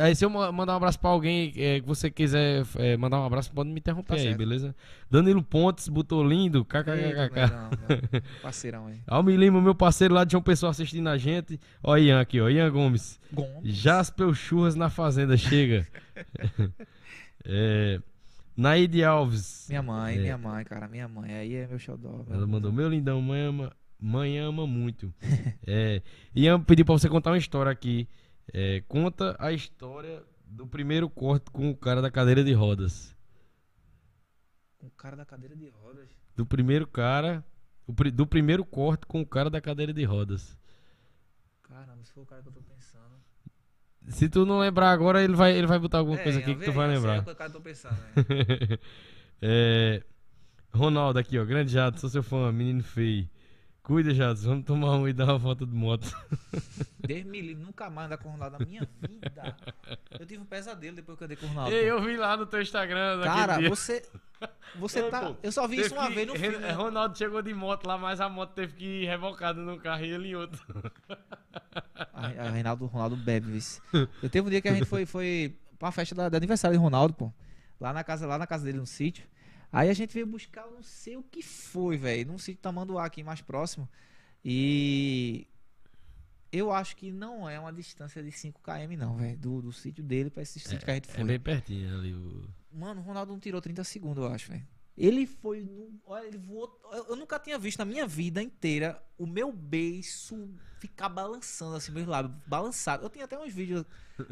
Aí se eu mandar um abraço pra alguém é, que você quiser é, mandar um abraço, pode me interromper tá aí, beleza? Danilo Pontes botou lindo, kkkk. (laughs) Parceirão aí. Almi Lima, meu parceiro lá de João Pessoa assistindo a gente. Ó, Ian aqui, ó. Ian Gomes. Gomes. Jasper Churras na Fazenda, chega. (laughs) é. Naide Alves. Minha mãe, é. minha mãe, cara, minha mãe. Aí é meu xodó. Ela mandou, meu lindão, mãe ama, mãe ama muito. (laughs) é, Ian pediu pra você contar uma história aqui. É, conta a história do primeiro corte com o cara da cadeira de rodas. Com o cara da cadeira de rodas? Do primeiro cara, do primeiro corte com o cara da cadeira de rodas. Caramba, se for o cara que eu tô se tu não lembrar agora, ele vai, ele vai botar alguma é, coisa aqui que tu vai lembrar. É o que eu tô pensando, né? (laughs) é, Ronaldo aqui, ó. Grande Jato, sou seu fã, menino feio. Cuida, Jato, vamos tomar um e dar uma foto de moto. (laughs) Deus me livre, nunca mais andar com o Ronaldo na minha vida. Eu tive um pesadelo depois que eu andei com o Ronaldo. Ei, eu vi lá no teu Instagram. Cara, você. Você Ei, tá. Pô, eu só vi isso uma que, vez no filme. Né? Ronaldo chegou de moto lá, mas a moto teve que ir rebocada no carro e ele em outro. A, a Reinaldo, Ronaldo bebe, Eu teve um dia que a gente foi, foi pra uma festa da, da aniversário de Ronaldo, pô. Lá na casa, lá na casa dele, no sítio. Aí a gente veio buscar, não sei o que foi, velho, num sítio Tamanduá aqui mais próximo. E eu acho que não é uma distância de 5 km não, velho, do, do sítio dele para esse sítio é, que a gente foi. É bem pertinho ali o Mano, o Ronaldo não tirou 30 segundos, eu acho, velho. Ele foi. Olha, ele voou. Eu nunca tinha visto na minha vida inteira o meu beiço ficar balançando, assim, meus lábios, balançado. Eu tinha até uns vídeos.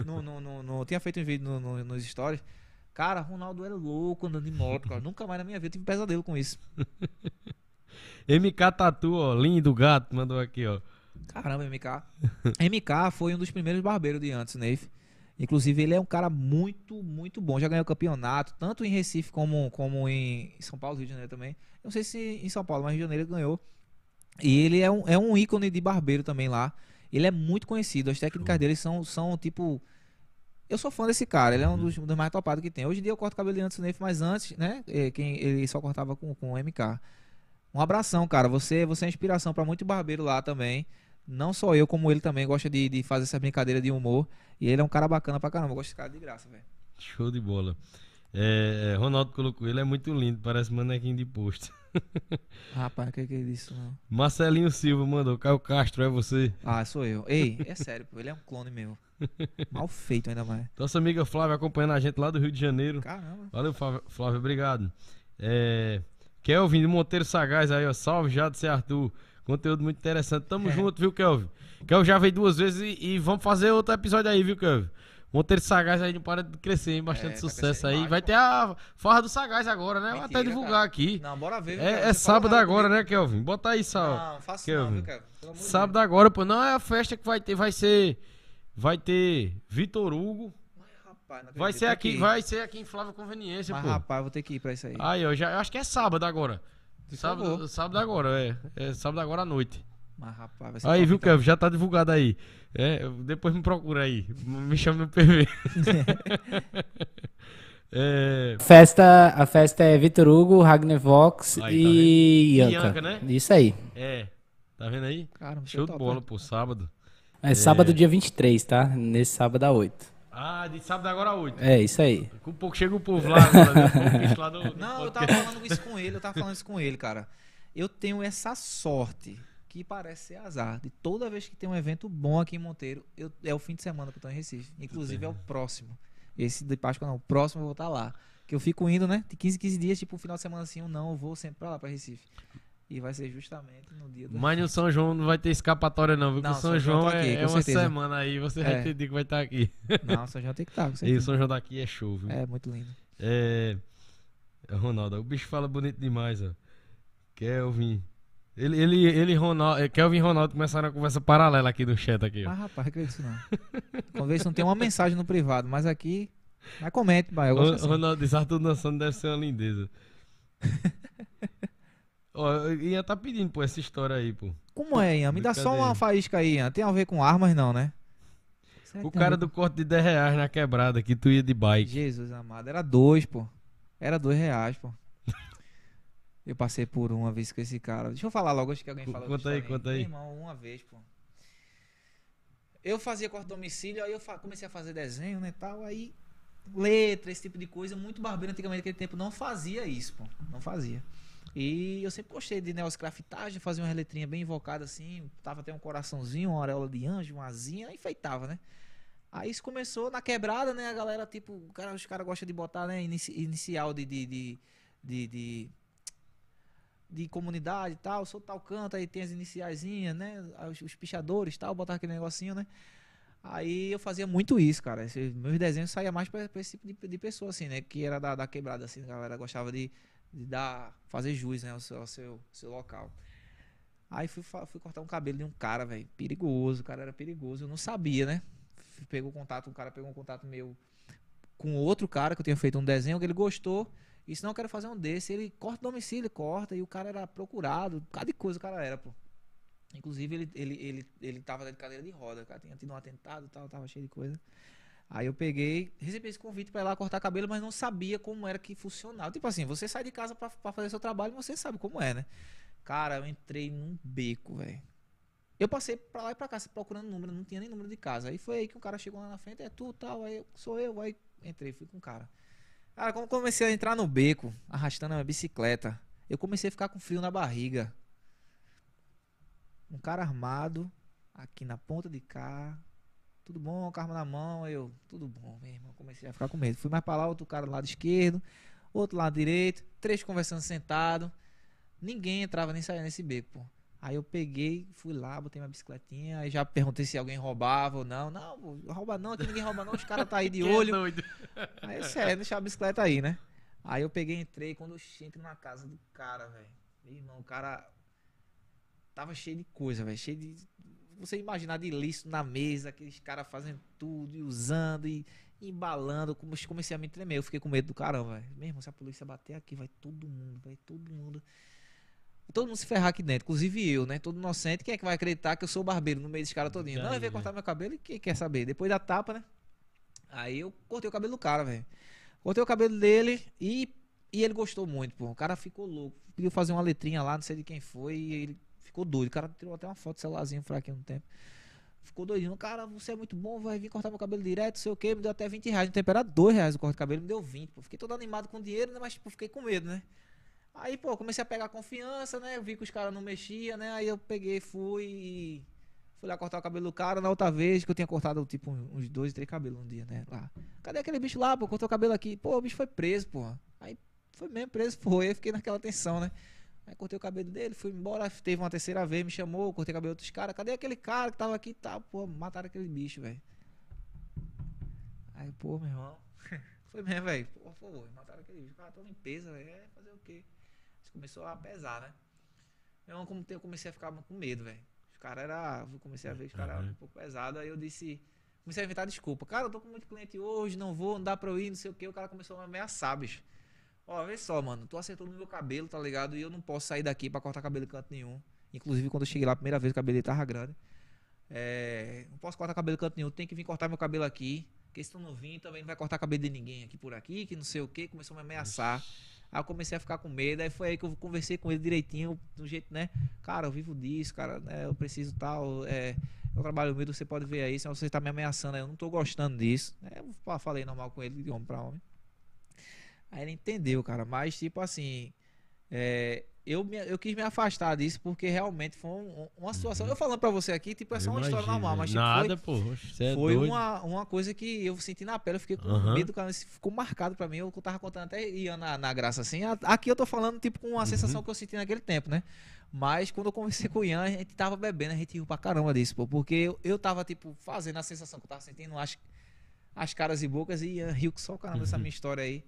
No, no, no, no tinha feito um vídeo no, no, nos stories Cara, Ronaldo era louco andando de moto, cara. Nunca mais na minha vida tive pesadelo com isso. (laughs) MK Tatu, ó, lindo gato, mandou aqui, ó. Caramba, MK. MK foi um dos primeiros barbeiros de antes, Neif. Inclusive, ele é um cara muito, muito bom. Já ganhou campeonato, tanto em Recife como, como em São Paulo, Rio de Janeiro também. Não sei se em São Paulo, mas Rio de Janeiro ele ganhou. E ele é um, é um ícone de barbeiro também lá. Ele é muito conhecido. As técnicas dele são, são tipo eu sou fã desse cara, ele é um dos, dos mais topados que tem. Hoje em dia eu corto cabelo antes do Neif, mas antes, né? É, quem, ele só cortava com, com o MK. Um abração, cara. Você, você é inspiração para muito barbeiro lá também. Não só eu, como ele também gosta de, de fazer essa brincadeira de humor. E ele é um cara bacana pra caramba. Eu gosto desse cara de graça, velho. Show de bola. É, é, Ronaldo colocou, ele é muito lindo, parece manequim de posto. (laughs) Rapaz, o que, que é isso? Não? Marcelinho Silva mandou, Caio Castro, é você? Ah, sou eu. Ei, é sério, pô, ele é um clone meu. (laughs) Mal feito ainda mais. Nossa amiga Flávia acompanhando a gente lá do Rio de Janeiro. Caramba. Valeu, Flávia, Flávia obrigado. É, Kelvin de Monteiro Sagaz aí, ó. Salve, Jado C. Arthur. Conteúdo muito interessante. Tamo é. junto, viu, Kelvin? Kelvin já veio duas vezes e, e, vamos fazer outro episódio aí, viu, Kelvin? Monteiro Sagaz aí não para de crescer, hein? Bastante é, tá sucesso aí. Vai ter a farra do Sagaz agora, né? Mentira, Vou até divulgar cara. aqui. Não, bora ver. Viu, é, é sábado agora, comigo. né, Kelvin? Bota aí, Sal. Não, faço Kelvin. não, viu, Kelvin? Sábado agora, pô. Não é a festa que vai ter, vai ser Vai ter Vitor Hugo. rapaz, não Vai ser aqui, ir. vai ser aqui em Flávia Conveniência, Mas, pô. rapaz, vou ter que ir pra isso aí. Aí, eu já eu acho que é sábado agora. Por Sábado, favor. sábado agora, é. É sábado agora à noite. Mas, rapaz, vai ser Aí, viu, então. Já tá divulgado aí. É, depois me procura aí. Me chama no PV. (laughs) é, Festa, a festa é Vitor Hugo, Ragnar Vox Aí, tá e Ianca. Ianca, né? Isso aí. é. Tá vendo aí? Caramba, Show de bola, né? pô, sábado. É sábado, dia 23, tá? Nesse sábado às 8. Ah, de sábado agora à 8. É, isso aí. A pouco chega o povo lá agora, né? O povo bicho lá do, do Não, eu podcast. tava falando isso com ele, eu tava falando isso com ele, cara. Eu tenho essa sorte, que parece ser azar, de toda vez que tem um evento bom aqui em Monteiro, eu, é o fim de semana que eu tô em Recife. Inclusive é o próximo. Esse de Páscoa não, o próximo eu vou estar lá. Que eu fico indo, né? De 15 em 15 dias, tipo, um final de semana assim, eu não, eu vou sempre pra lá, pra Recife. E vai ser justamente no dia do. Mas no São João não vai ter escapatória, não, viu? Não, o São, São João João tá aqui, é, é uma semana aí, você vai É. ter dia que vai estar aqui. (laughs) Não, São João tem que estar, com E o. São João daqui é show, viu? É, muito lindo. É. Ronaldo, o bicho fala bonito demais, ó. Kelvin. Ele, ele, ele Ronaldo, é, Kelvin e Ronaldo começaram a conversa paralela aqui no chat aqui, ó. Mas, rapaz, acredito não. (laughs) Quando vez não tem uma mensagem no privado, mas aqui. Mas comente, pai. Assim. Ronaldo diz, Arthur dançando deve ser uma lindeza. (laughs) Ó, eu ia tá pedindo, pô, essa história aí, pô. Como é, Ian? Me dá só uma faísca aí, Ian. Tem a ver com armas, não, né? Será O a cara do corte de 10 reais na quebrada, que tu ia de bike. Jesus amado. Era dois, pô. Era dois reais, pô. Eu passei por uma vez com esse cara. Deixa eu falar logo antes que alguém fala. conta aí, conta aí. Meu irmão, uma vez, pô. Eu fazia corte domicílio, aí eu comecei a fazer desenho, né, tal. Aí, letra, esse tipo de coisa. Muito barbeiro antigamente, naquele tempo, não fazia isso, pô. Não fazia. E eu sempre gostei de neoscrafitagem, fazia uma letrinha bem invocada assim, tava até um coraçãozinho, uma auréola de anjo, uma asinha, enfeitava, né? Aí isso começou na quebrada, né? A galera, tipo, cara, os caras gostam de botar, né? inici- inicial de, de, de, de, de, de comunidade e tal, sou tal canto, aí tem as iniciaizinhas, né? Os, os pichadores e tal, botar aquele negocinho, né? Aí eu fazia muito isso, cara. Esse- meus desenhos saíam mais pra esse tipo de, de pessoa, assim, né? Que era da, da quebrada, assim, a galera gostava de, de dar, fazer jus, né? Ao seu, seu, seu local. Aí fui, fui cortar um cabelo de um cara, velho. Perigoso, o cara era perigoso. Eu não sabia, né? Pegou contato, um cara pegou um contato meu com outro cara que eu tinha feito um desenho que ele gostou. E se não, eu quero fazer um desse. Ele corta o domicílio, corta. E o cara era procurado. Um de coisa o cara era, pô. Inclusive, ele, ele, ele, ele tava de cadeira de roda. O cara tinha tido um atentado e tal, tava cheio de coisa. Aí eu peguei, recebi esse convite pra ir lá cortar cabelo, mas não sabia como era que funcionava. Tipo assim, você sai de casa pra fazer seu trabalho, você sabe como é, né? Cara, eu entrei num beco, velho. Eu passei pra lá e pra cá procurando número, não tinha nem número de casa. Aí foi aí que o cara chegou lá na frente, é tu tal, aí sou eu, aí entrei, fui com o cara. Cara, como comecei a entrar no beco, arrastando a minha bicicleta, eu comecei a ficar com frio na barriga. Um cara armado, aqui na ponta de cá, tudo bom, com a arma na mão, eu, tudo bom, meu irmão, comecei a ficar com medo. Fui mais pra lá, outro cara do lado esquerdo, outro lado direito, três conversando sentado. Ninguém entrava nem saía nesse beco, pô. Aí eu peguei, fui lá, botei minha bicicletinha, aí já perguntei se alguém roubava ou não. Não, rouba não, aqui ninguém rouba não, os caras tá aí de (laughs) Quem é olho. doido? Aí sério, deixar a bicicleta aí, né? Aí eu peguei, entrei, quando eu entro na casa do cara, velho. Meu irmão, o cara tava cheio de coisa, velho. Cheio de. Você imaginar de lixo na mesa, aqueles caras fazendo tudo e usando e embalando. Como comecei a me tremer. Eu fiquei com medo do caramba, velho. Meu irmão, se a polícia bater aqui, vai todo mundo, vai todo mundo. Todo mundo se ferrar aqui dentro, inclusive eu, né? Todo inocente. Quem é que vai acreditar que eu sou barbeiro no meio desse cara todinho? Não, eu Aí, veio velho. cortar meu cabelo e quem quer saber? Depois da tapa, né? Aí eu cortei o cabelo do cara, velho. Cortei o cabelo dele e, e ele gostou muito, pô. O cara ficou louco. Pediu fazer uma letrinha lá, não sei de quem foi, e ele ficou doido. O cara tirou até uma foto celularzinho fraquinho no tempo. Ficou doidinho. Cara, você é muito bom, vai vir cortar meu cabelo direto, não sei o que. Me deu até 20 reais. No tempo era 2 reais o corte de cabelo, me deu 20. Pô. Fiquei todo animado com o dinheiro, né? Mas, tipo, fiquei com medo, né? Aí, pô, comecei a pegar confiança, né? Eu vi que os caras não mexiam, né? Aí eu peguei, fui e fui lá cortar o cabelo do cara. Na outra vez que eu tinha cortado, tipo, uns dois, três cabelos um dia, né? Lá. Cadê aquele bicho lá, pô? Cortou o cabelo aqui. Pô, o bicho foi preso, pô. Aí foi mesmo preso, foi. Aí fiquei naquela tensão, né? Aí cortei o cabelo dele, fui embora. Teve uma terceira vez, me chamou, cortei o cabelo dos caras. Cadê aquele cara que tava aqui e tal? Pô, mataram aquele bicho, velho. Aí, pô, meu irmão. (laughs) foi mesmo, velho. Pô, foi, mataram aquele bicho. Cara, tô limpeza, velho. É fazer o quê? Começou a pesar, né? Irmão, como eu comecei a ficar com medo, velho. Os caras eram. Eu comecei a ver que os caras eram um pouco pesados. Aí eu disse. Comecei a inventar desculpa. Cara, eu tô com muito cliente hoje, não vou, não dá pra eu ir, não sei o que. O cara começou a me ameaçar, bicho. Ó, vê só, mano, tu acertou no meu cabelo, tá ligado? E eu não posso sair daqui pra cortar cabelo em canto nenhum. Inclusive, quando eu cheguei lá a primeira vez, o cabelo dele tava grande. É, não posso cortar cabelo em canto nenhum, tem que vir cortar meu cabelo aqui. Porque se tu não vir, também não vai cortar cabelo de ninguém aqui por aqui, que não sei o que. Começou a me ameaçar. Aí eu comecei a ficar com medo, aí foi aí que eu conversei com ele direitinho, do jeito, né? Cara, eu vivo disso, cara, né? Eu preciso tal, é, eu trabalho muito, você pode ver aí, se você tá me ameaçando, eu não tô gostando disso. Eu falei normal com ele, de homem pra homem. Aí ele entendeu, cara, mas tipo assim, é, eu, me, eu quis me afastar disso porque realmente foi um, uma situação. Eu falando pra você aqui, tipo, é só uma Imagina, história normal, mas tipo, Nada, foi, pô, é foi uma, uma coisa que eu senti na pele, eu fiquei com uhum. medo, cara, ficou marcado pra mim. Eu tava contando até ia na, na graça assim. Aqui eu tô falando, tipo, com uma uhum. sensação que eu senti naquele tempo, né? Mas quando eu conversei com o Ian, a gente tava bebendo, a gente riu pra caramba disso, pô, porque eu, eu tava, tipo, fazendo a sensação que eu tava sentindo, as, as caras e bocas, e Ian riu que só caramba uhum. dessa minha história aí.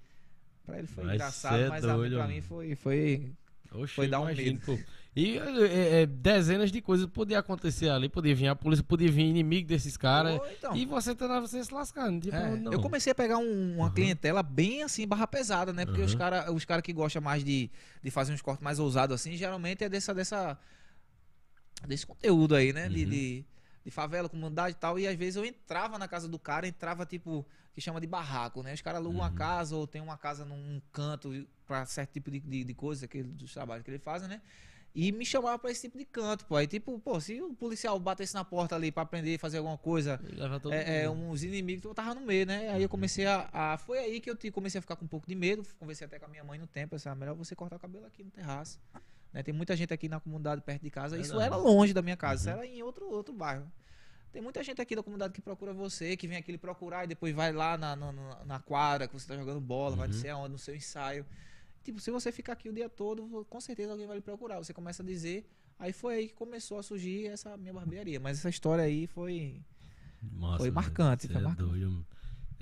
Pra ele foi mas engraçado, é mas doido, pra mim foi, foi Oxe, foi dar um imagino, medo. Pô. E é, é, dezenas de coisas podia acontecer ali. Podia vir a polícia, podia vir inimigo desses caras. então. E você tá você se lascando. Tipo, é, eu comecei a pegar um, uma uhum. clientela bem assim, barra pesada, né? Porque uhum. os caras os cara que gostam mais de, de fazer uns cortes mais ousados assim, geralmente é dessa, dessa, desse conteúdo aí, né? Uhum. De, de, de favela, comunidade e tal. E às vezes eu entrava na casa do cara, entrava tipo, que chama de barraco, né? Os caras alugam uhum. uma casa ou tem uma casa num canto para certo tipo de, de, de coisa, que, dos trabalhos que ele fazem, né? E me chamava pra esse tipo de canto, pô. Aí, tipo, pô, se o policial batesse na porta ali pra aprender a fazer alguma coisa, é, é, uns inimigos, eu tava no meio, né? Aí eu comecei a, a, Foi aí que eu comecei a ficar com um pouco de medo. Conversei até com a minha mãe no tempo. Essa, melhor você cortar o cabelo aqui no terraço. Né? Tem muita gente aqui na comunidade perto de casa. Isso era longe da minha casa, uhum. isso era em outro, outro bairro. Tem muita gente aqui da comunidade que procura você, que vem aqui lhe procurar e depois vai lá na, na, na quadra que você tá jogando bola, uhum. vai não sei aonde, no seu ensaio. Tipo, se você ficar aqui o dia todo, com certeza alguém vai lhe procurar. Você começa a dizer. Aí foi aí que começou a surgir essa minha barbearia. Mas essa história aí foi. Nossa, foi marcante. Foi é marcante. Doido.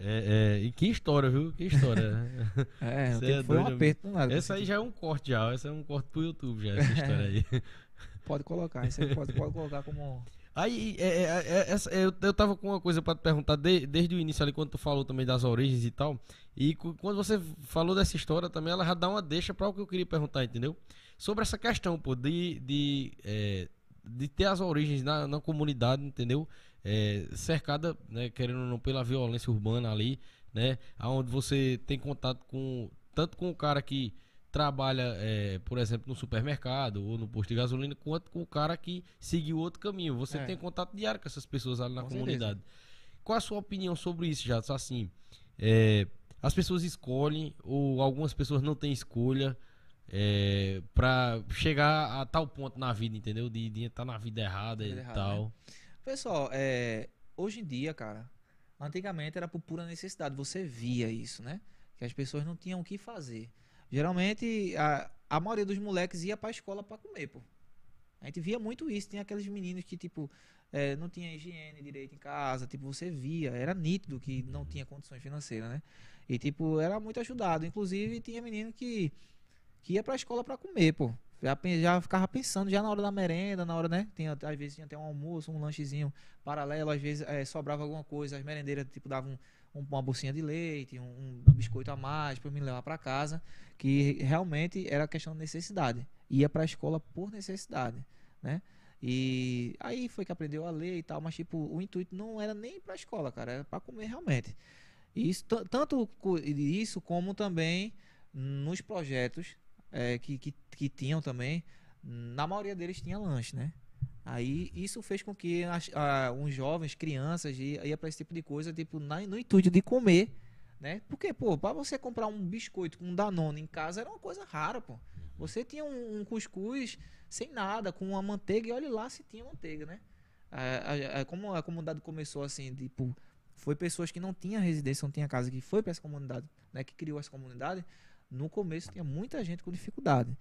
É, é, e que história, viu? Que história. (laughs) é, é foi um aperto. Nada, essa aí já é um corte já. Essa é um corte pro YouTube já, essa (laughs) história aí. (laughs) pode colocar, isso aí pode, pode colocar como. Aí, é, é, é, é, eu, eu tava com uma coisa para te perguntar de, desde o início ali, quando tu falou também das origens e tal. E quando você falou dessa história também, ela já dá uma deixa para o que eu queria perguntar, entendeu? Sobre essa questão, pô, de, de, é, de ter as origens na, na comunidade, entendeu? É, cercada, né, querendo ou não, pela violência urbana ali, né? Onde você tem contato com tanto com o cara que trabalha, é, por exemplo, no supermercado ou no posto de gasolina, quanto com o cara que seguiu outro caminho. Você é. tem contato diário com essas pessoas ali na com comunidade. Certeza. Qual a sua opinião sobre isso, já? Assim, é, as pessoas escolhem ou algumas pessoas não têm escolha é, para chegar a tal ponto na vida, entendeu? De, estar na vida errada e tal. Né? Pessoal, é, hoje em dia, cara, antigamente era por pura necessidade. Você via isso, né? Que as pessoas não tinham o que fazer. Geralmente, a, a maioria dos moleques ia pra escola para comer, pô. A gente via muito isso. Tinha aqueles meninos que, tipo, é, não tinha higiene direito em casa. Tipo, você via, era nítido que não tinha condições financeiras, né? E, tipo, era muito ajudado. Inclusive, tinha menino que, que ia pra escola para comer, pô. Já, já ficava pensando já na hora da merenda, na hora, né? Tinha, às vezes tinha até um almoço, um lanchezinho paralelo, às vezes é, sobrava alguma coisa, as merendeiras, tipo, davam um, uma bolsinha de leite, um, um biscoito a mais para me levar para casa, que realmente era questão de necessidade. Ia para a escola por necessidade, né? E aí foi que aprendeu a ler e tal, mas tipo, o intuito não era nem para a escola, cara, era para comer realmente. E isso, tanto isso como também nos projetos é, que, que, que tinham também, na maioria deles tinha lanche, né? Aí isso fez com que as, a, uns jovens, crianças, ia, ia para esse tipo de coisa, tipo, na, no intuito de comer, né? Porque, pô, para você comprar um biscoito com um Danone em casa era uma coisa rara, pô. Você tinha um, um cuscuz sem nada, com uma manteiga, e olha lá se tinha manteiga, né? A, a, como a comunidade começou assim, tipo, foi pessoas que não tinham residência, não tinham casa, que foi para essa comunidade, né? Que criou essa comunidade. No começo tinha muita gente com dificuldade.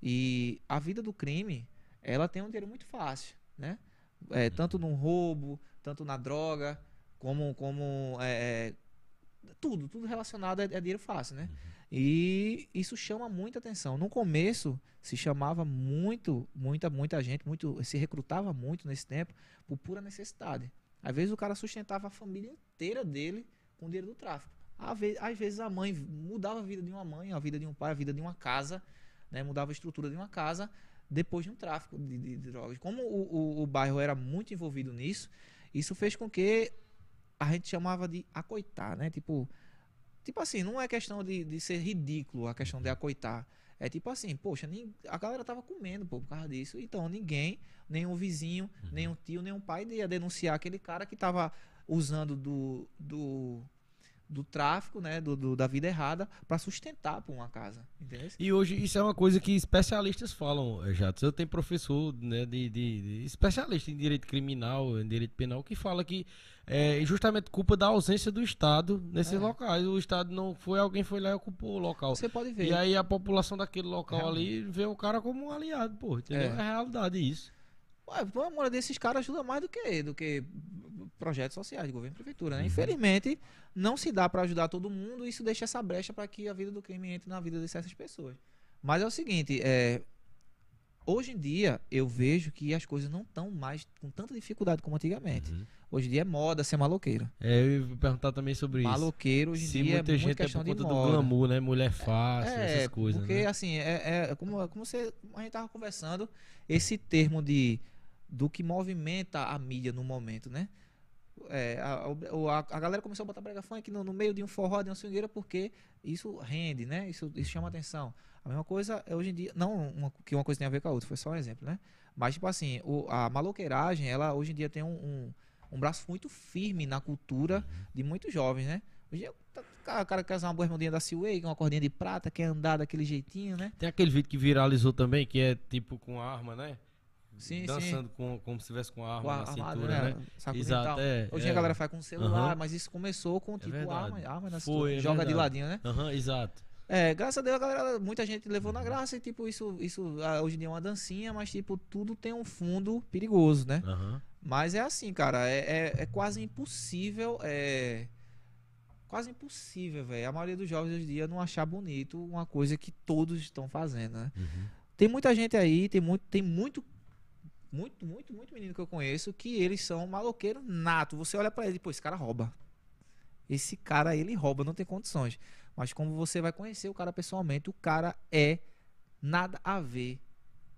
E a vida do crime ela tem um dinheiro muito fácil, né? É, tanto no roubo, tanto na droga, como, como é, é tudo, tudo relacionado é, é, dinheiro fácil, né? E isso chama muita atenção. No começo se chamava muito, muita, muita gente, muito, se recrutava muito nesse tempo por pura necessidade. Às vezes o cara sustentava a família inteira dele com o dinheiro do tráfico. Às vezes a mãe mudava a vida de uma mãe, a vida de um pai, a vida de uma casa, né? mudava a estrutura de uma casa depois de um tráfico de, de, de drogas. Como o, o, o, bairro era muito envolvido nisso, isso fez com que a gente chamava de acoitar, né? Tipo, tipo assim, não é questão de, de ser ridículo a questão de acoitar. É tipo assim, poxa, a galera tava comendo pô, por causa disso. Então ninguém, nenhum vizinho, uhum. nenhum tio, nenhum pai ia denunciar aquele cara que tava usando do, do do tráfico, né, do, do da vida errada, para sustentar por uma casa, entendeu? E hoje isso é uma coisa que especialistas falam, eh, já. Eu tenho professor, né, de, de, de, especialista em direito criminal, em direito penal, que fala que é justamente culpa da ausência do Estado nesses é. locais. O Estado não foi, alguém foi lá e ocupou o local. Você pode ver. E aí a população daquele local Realmente. ali vê o cara como um aliado, pô, entendeu? É, é realidade isso. Ué, a moral desses caras ajuda mais do que, do que projetos sociais de governo e prefeitura, né? Uhum. Infelizmente, não se dá para ajudar todo mundo e isso deixa essa brecha para que a vida do crime entre na vida dessas pessoas. Mas é o seguinte, é, hoje em dia eu vejo que as coisas não estão mais com tanta dificuldade como antigamente. Uhum. Hoje em dia é moda ser maloqueiro. É, eu ia perguntar também sobre maloqueiro, isso. Maloqueiro hoje em Se dia muita é gente é por conta do glamour, né? Mulher fácil, é, essas coisas. Porque né? assim, é, é, como, como você, a gente tava conversando, esse termo de do que movimenta a mídia no momento, né? É, a, a, a, galera começou a botar brega funk no, no, meio de um forró, de uma swingueira, porque isso rende, né? Isso, isso chama atenção. A mesma coisa é hoje em dia, não uma, que uma coisa tem a ver com a outra, foi só um exemplo, né? Mas, tipo assim, o, a maloqueiragem, ela hoje em dia tem um, um, um, braço muito firme na cultura de muitos jovens, né? Hoje o cara quer usar uma bermudinha da Seaway, uma cordinha de prata, quer andar daquele jeitinho, né? Tem aquele vídeo que viralizou também, que é tipo com arma, né? Sim, dançando sim. Com, como se estivesse com a arma com a, na cintura, né? né? Exato, é, Hoje é. a galera faz com celular, uhum. mas isso começou com é tipo é arma, arma na cintura. Foi, é joga de ladinho, né? Aham, uhum, exato. É, graças a Deus a galera, muita gente levou na graça e tipo, isso, isso ah, hoje em dia é uma dancinha, mas tipo, tudo tem um fundo perigoso, né? Uhum. Mas é assim, cara, é, é, é quase impossível, é quase impossível, velho. A maioria dos jovens hoje em dia não achar bonito uma coisa que todos estão fazendo, né? Uhum. Tem muita gente aí, tem muito, tem muito muito, muito, muito menino que eu conheço que eles são maloqueiros nato. Você olha para ele, pô, esse cara rouba. Esse cara, ele rouba, não tem condições. Mas como você vai conhecer o cara pessoalmente, o cara é nada a ver.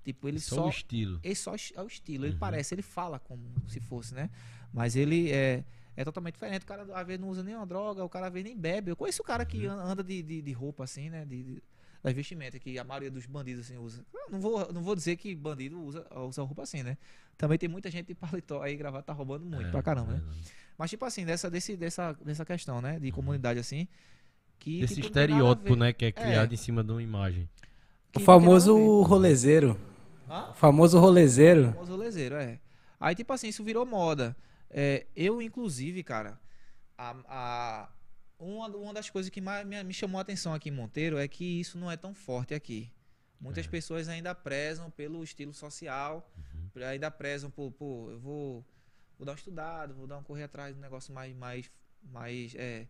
Tipo, ele só. Só o estilo. Ele só é o estilo. Ele uhum. parece, ele fala como se fosse, né? Mas ele é, é totalmente diferente. O cara, às vezes, não usa nenhuma droga, o cara, às vezes, nem bebe. Eu conheço o cara que uhum. anda de, de, de roupa assim, né? De, de, das vestimentas que a maioria dos bandidos assim usa. Não vou, não vou dizer que bandido usa, usa roupa assim, né? Também tem muita gente de paletó aí gravata tá roubando muito é, pra caramba, né? É. Mas tipo assim, dessa, desse, dessa, dessa questão, né? De uhum. comunidade assim. Que, Desse tipo, estereótipo, né? Que é criado é. em cima de uma imagem. O famoso rolezeiro. Hã? O famoso rolezeiro. O famoso rolezeiro, é. Aí, tipo assim, isso virou moda. É, eu, inclusive, cara, a, a, uma, uma das coisas que mais me, me, chamou a atenção aqui em Monteiro é que isso não é tão forte aqui. Muitas é. pessoas ainda prezam pelo estilo social, uhum. ainda prezam por, por eu vou, vou dar um estudado, vou dar um correr atrás de um negócio mais, mais, mais, é,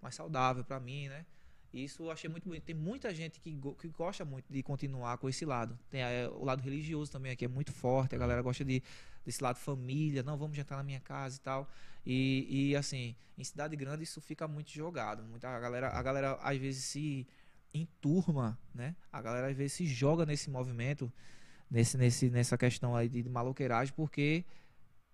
mais saudável para mim, né? Isso eu achei muito bonito. Tem muita gente que, que gosta muito de continuar com esse lado. Tem é, o lado religioso também aqui, é muito forte. A galera gosta de, desse lado família. Não, vamos jantar na minha casa e tal. E, e assim, em cidade grande isso fica muito jogado. Muita, a, galera, a galera às vezes se enturma, né? A galera às vezes se joga nesse movimento, nesse, nesse, nessa questão aí de maloqueiragem, porque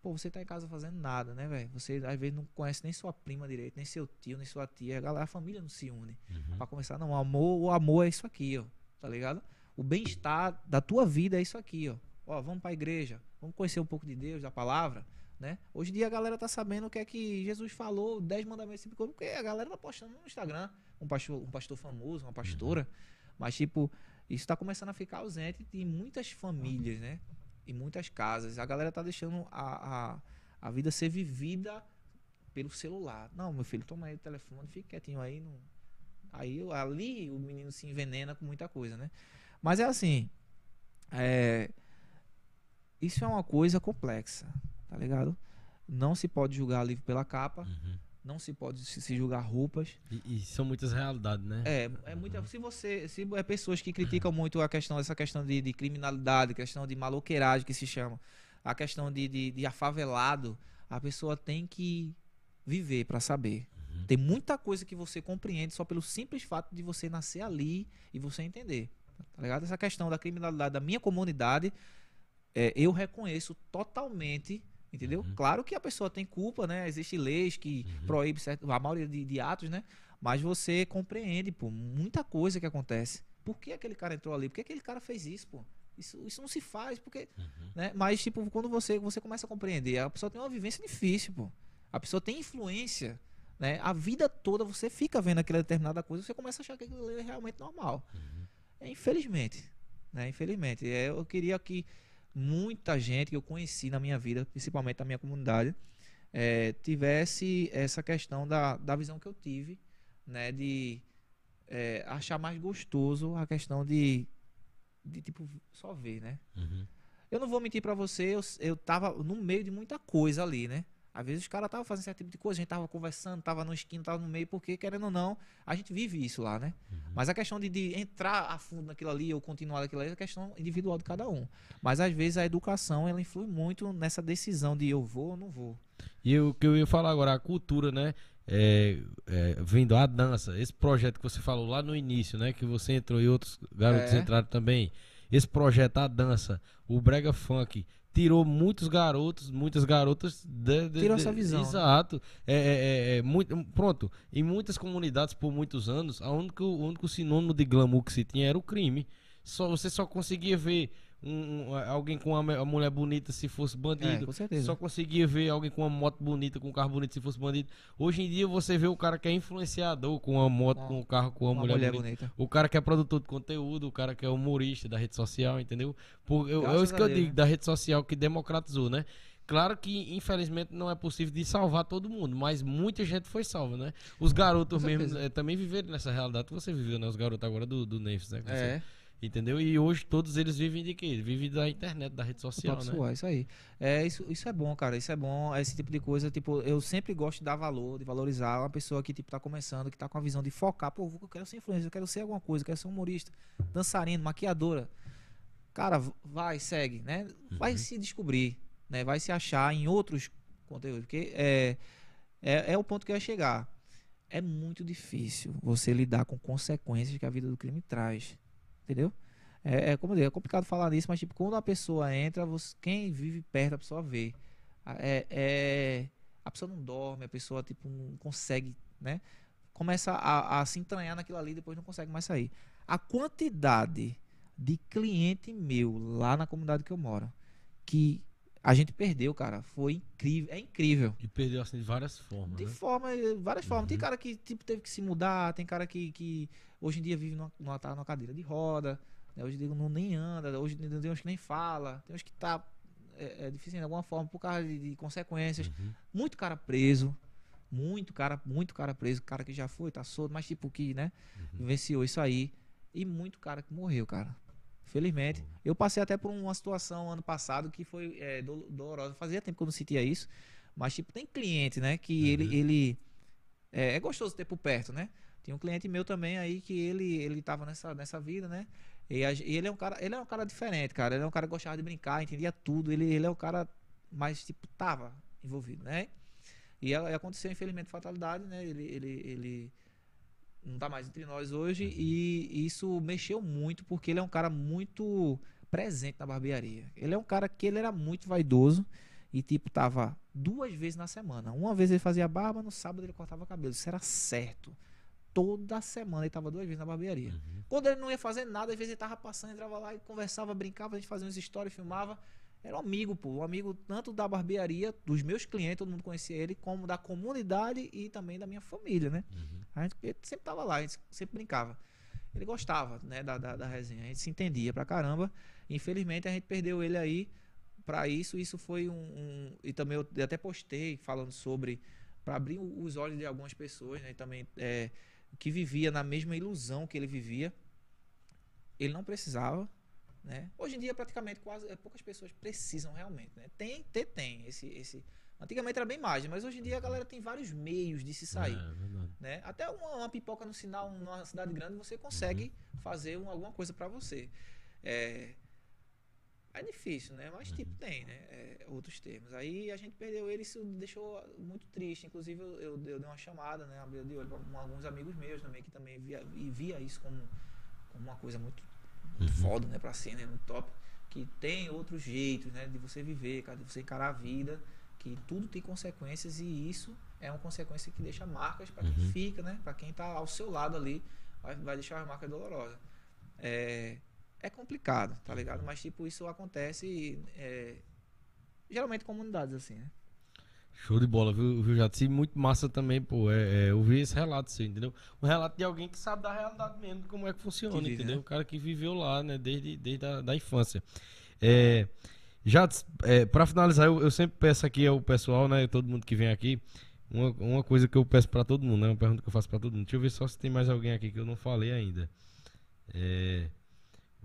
Pô, você tá em casa fazendo nada, né, velho? Você às vezes não conhece nem sua prima direito, nem seu tio, nem sua tia. A, galera, a família não se une. Uhum. Pra começar, não. O amor, o amor é isso aqui, ó. Tá ligado? O bem-estar da tua vida é isso aqui, ó. Ó, vamos pra igreja. Vamos conhecer um pouco de Deus, da palavra, né? Hoje em dia a galera tá sabendo o que é que Jesus falou, 10 mandamentos, porque a galera tá postando no Instagram. Um pastor, um pastor famoso, uma pastora. Uhum. Mas, tipo, isso tá começando a ficar ausente de muitas famílias, né? Em muitas casas. A galera tá deixando a, a, a vida ser vivida pelo celular. Não, meu filho, toma aí o telefone, fique quietinho aí. Aí ali o menino se envenena com muita coisa, né? Mas é assim. É... Isso é uma coisa complexa, tá ligado? Não se pode julgar livro pela capa. Uhum. Não se pode se, julgar roupas. E, e, são muitas realidades, né? É, é muita. Se você. Se é pessoas que criticam muito a questão, essa questão de, de criminalidade, questão de maloqueiragem que se chama, a questão de, de, de afavelado, a pessoa tem que viver para saber. Uhum. Tem muita coisa que você compreende só pelo simples fato de você nascer ali e você entender. Tá ligado? Essa questão da criminalidade da minha comunidade, é, eu reconheço totalmente Entendeu? Uhum. Claro que a pessoa tem culpa, né? Existem leis que uhum. proíbem certo, a maioria de, de, atos, né? Mas você compreende, pô, muita coisa que acontece. Por que aquele cara entrou ali? Por que aquele cara fez isso, pô? Isso, isso não se faz, porque. Uhum. Né? Mas, tipo, quando você, você começa a compreender, a pessoa tem uma vivência difícil, pô. A pessoa tem influência. Né? A vida toda você fica vendo aquela determinada coisa, você começa a achar que aquilo é realmente normal. Uhum. É, infelizmente. Né? Infelizmente. É, eu queria que muita gente que eu conheci na minha vida, principalmente na minha comunidade, é, tivesse essa questão da, da visão que eu tive, né, de é, achar mais gostoso a questão de, de tipo, só ver, né? Uhum. Eu não vou mentir para você, eu, eu tava no meio de muita coisa ali, né? Às vezes os caras estavam fazendo certo tipo de coisa, a gente tava conversando, tava no esquina, tava no meio, porque, querendo ou não, a gente vive isso lá, né? Uhum. Mas a questão de, de, entrar a fundo naquilo ali ou continuar naquilo ali é a questão individual de cada um. Mas às vezes a educação, ela influi muito nessa decisão de eu vou ou não vou. E o que eu ia falar agora, a cultura, né? É, é, vindo a dança, esse projeto que você falou lá no início, né? Que você entrou e outros garotos é. entraram também. Esse projeto, a dança, o Brega Funk, tirou muitos garotos, muitas garotas. De, de, tirou de, essa visão. Exato. É, é, é, é, muito, pronto. Em muitas comunidades, por muitos anos, a único, o único sinônimo de glamour que se tinha era o crime. Só, você só conseguia ver um, alguém com uma, mulher bonita se fosse bandido. É, com certeza. Só conseguia ver alguém com uma moto bonita, com um carro bonito se fosse bandido. Hoje em dia você vê o cara que é influenciador com uma moto, com um carro, com uma, uma mulher, mulher bonita. bonita. O cara que é produtor de conteúdo, o cara que é humorista da rede social, entendeu? Por, eu, é isso que eu digo, né? da rede social que democratizou, né? Claro que, infelizmente, não é possível de salvar todo mundo, mas muita gente foi salva, né? Os garotos mesmo é, também viveram nessa realidade que você viveu, né? Os garotos agora do, do Neves, né? É. Entendeu? E hoje todos eles vivem de quê? Vivem da internet, da rede social, né? Suar, isso aí. É, isso, isso é bom, cara. Isso é bom. Esse tipo de coisa, tipo, eu sempre gosto de dar valor, de valorizar uma pessoa que, tipo, tá começando, que tá com a visão de focar. Pô, eu quero ser influencer, eu quero ser alguma coisa, eu quero ser humorista, dançarino, maquiadora. Cara, vai, segue, né? Vai uhum. se descobrir, né? Vai se achar em outros conteúdos. Porque é, é, é o ponto que eu ia chegar. É muito difícil você lidar com consequências que a vida do crime traz. Entendeu? É, é como é complicado falar nisso, mas tipo, quando a pessoa entra, você, quem vive perto, a pessoa vê. É, é, a pessoa não dorme, a pessoa tipo, não consegue, né? Começa a, a se entranhar naquilo ali e depois não consegue mais sair. A quantidade de cliente meu lá na comunidade que eu moro, que a gente perdeu, cara. Foi incrível. É incrível. E perdeu assim de várias formas. De né? forma, várias formas. Tem uhum. cara que tipo, teve que se mudar, tem cara que, que hoje em dia vive numa, numa, tá numa cadeira de roda. Né? Hoje em dia não nem anda, hoje tem uns que nem fala, tem uns que tá é, é difícil de alguma forma por causa de, de consequências. Uhum. Muito cara preso. Muito cara, muito cara preso, cara que já foi, tá solto, mas tipo que, né, uhum. venciou isso aí. E muito cara que morreu, cara. Felizmente. Eu passei até por uma situação ano passado que foi é, dolorosa. Fazia tempo que eu não sentia isso. Mas, tipo, tem cliente, né? Que uhum. ele. ele é, é, gostoso ter por perto, né? Tinha um cliente meu também aí que ele, ele tava nessa, nessa vida, né? E, a, e ele é um cara, ele é um cara diferente, cara. Ele é um cara que gostava de brincar, entendia tudo. Ele, ele é um cara mais, tipo, tava envolvido, né? E, e aconteceu, infelizmente, fatalidade, né? Ele, ele, ele não está mais entre nós hoje uhum. e isso mexeu muito porque ele é um cara muito presente na barbearia. Ele é um cara que ele era muito vaidoso e tipo tava duas vezes na semana. Uma vez ele fazia barba, no sábado ele cortava cabelo. Isso era certo. Toda semana ele tava duas vezes na barbearia. Uhum. Quando ele não ia fazer nada, às vezes ele tava passando, entrava lá e conversava, brincava, a gente fazia umas histórias, filmava. Era um amigo, pô. Um amigo tanto da barbearia, dos meus clientes, todo mundo conhecia ele, como da comunidade e também da minha família, né? Uhum. A gente sempre tava lá, a gente sempre brincava. Ele gostava, né, da, da, da resenha. A gente se entendia pra caramba. Infelizmente, a gente perdeu ele aí para isso. Isso foi um, um, E também eu até postei falando sobre. para abrir os olhos de algumas pessoas, né? Também é, que vivia na mesma ilusão que ele vivia. Ele não precisava né? Hoje em dia, praticamente, quase é, poucas pessoas precisam realmente. Né? Tem, tem, tem. Esse, esse... Antigamente era bem mais, mas hoje em dia a galera tem vários meios de se sair. É, né? Até uma, uma, pipoca no sinal numa cidade grande você consegue uhum. fazer uma, alguma coisa para você. É... É difícil, né? Mas, tipo, tem, né? É, outros termos. Aí a gente perdeu ele, isso deixou muito triste. Inclusive, eu, eu, eu dei uma chamada, né? Abri de olho para alguns amigos meus também, que também via, e via isso como, como uma coisa muito uhum. foda, né? Pra cena, né? muito top. Que tem outros jeitos, né? De você viver, cara, de você encarar a vida. Que tudo tem consequências e isso é uma consequência que deixa marcas para quem uhum. fica, né? Para quem tá ao seu lado ali, vai, vai deixar uma marca dolorosa. É, é complicado, tá ligado? Mas, tipo, isso acontece é, geralmente em comunidades, assim, né? Show de bola, viu, viu Jato? muito massa também, pô, é, é, ouvir esse relato, assim, entendeu? Um relato de alguém que sabe da realidade mesmo, como é que funciona, que vive, entendeu? Né? O cara que viveu lá, né, desde, desde a da infância. É, Jato, é, pra finalizar, eu, eu, sempre peço aqui ao pessoal, né, todo mundo que vem aqui, uma, uma coisa que eu peço pra todo mundo, né, uma pergunta que eu faço pra todo mundo. Deixa eu ver só se tem mais alguém aqui que eu não falei ainda. É...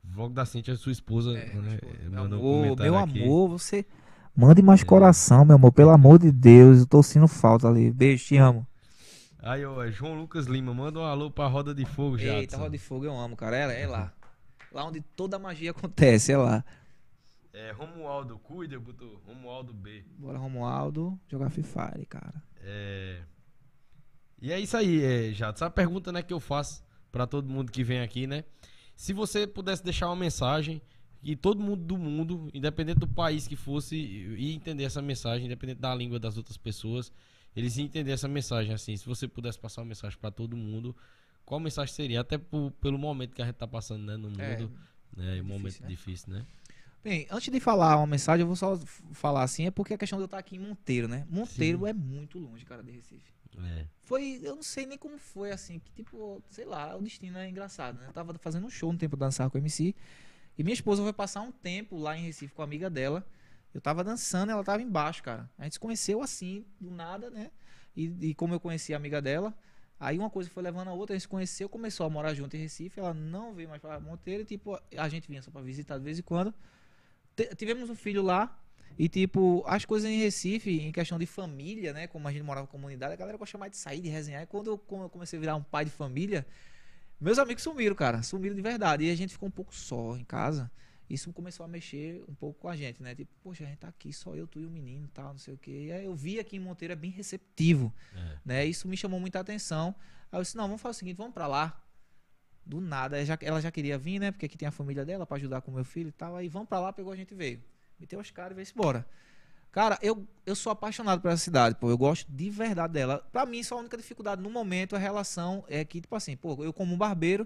Vlog da Cintia, sua esposa, é, né, meu amor, meu aqui. amor, você mande mais é. coração, meu amor, pelo amor de Deus, eu tô sentindo falta ali. Beijo, te amo. Aí, ó, é João Lucas Lima, manda um alô pra Roda de Fogo, já. Eita, Roda de Fogo eu amo, cara. É, é lá. Lá onde toda a magia acontece, é lá. É, Romualdo, cuida, botou Romualdo B. Bora, Romualdo, jogar Free Fire, cara. É. E é isso aí, é, Jato. Essa pergunta, né, que eu faço para todo mundo que vem aqui, né? Se você pudesse deixar uma mensagem e todo mundo do mundo, independente do país que fosse, ia entender essa mensagem, independente da língua das outras pessoas, eles iam entender essa mensagem assim. Se você pudesse passar uma mensagem para todo mundo, qual mensagem seria? Até por, pelo momento que a gente tá passando né, no é, mundo, é, né, é um momento né? difícil, né? Bem, antes de falar uma mensagem, eu vou só falar assim, é porque a questão de eu estar aqui em Monteiro, né? Monteiro Sim. é muito longe, cara, de Recife. É. Foi, eu não sei nem como foi assim, que tipo, sei lá, o destino é engraçado, né? Eu tava fazendo um show no tempo dançar com o MC, e minha esposa foi passar um tempo lá em Recife com a amiga dela. Eu tava dançando, ela tava embaixo, cara. A gente se conheceu assim, do nada, né? E, e como eu conheci a amiga dela, aí uma coisa foi levando a outra, a gente se conheceu, começou a morar junto em Recife, ela não veio mais para Monteiro, e, tipo, a gente vinha só para visitar de vez em quando tivemos um filho lá. E, tipo, as coisas em Recife, em questão de família, né? Como a gente morava em comunidade, a galera gosta mais de sair, de resenhar. E quando eu, comecei a virar um pai de família, meus amigos sumiram, cara. Sumiram de verdade. E a gente ficou um pouco só em casa. Isso começou a mexer um pouco com a gente, né? Tipo, poxa, a gente tá aqui, só eu, tu e o menino tal, não sei o quê. E aí eu vi aqui em Monteiro é bem receptivo, é. né? Isso me chamou muita atenção. Aí eu disse, não, vamos fazer o seguinte, vamos para lá do nada. Ela já, ela já queria vir, né? Porque aqui tem a família dela para ajudar com meu filho e tal. Aí vamos para lá, pegou a gente veio. Meteu as caras e veio embora. Cara, eu, eu sou apaixonado por essa cidade, pô. Eu gosto de verdade dela. Pra mim, só a única dificuldade no momento, a relação é que, tipo assim, pô, eu como barbeiro,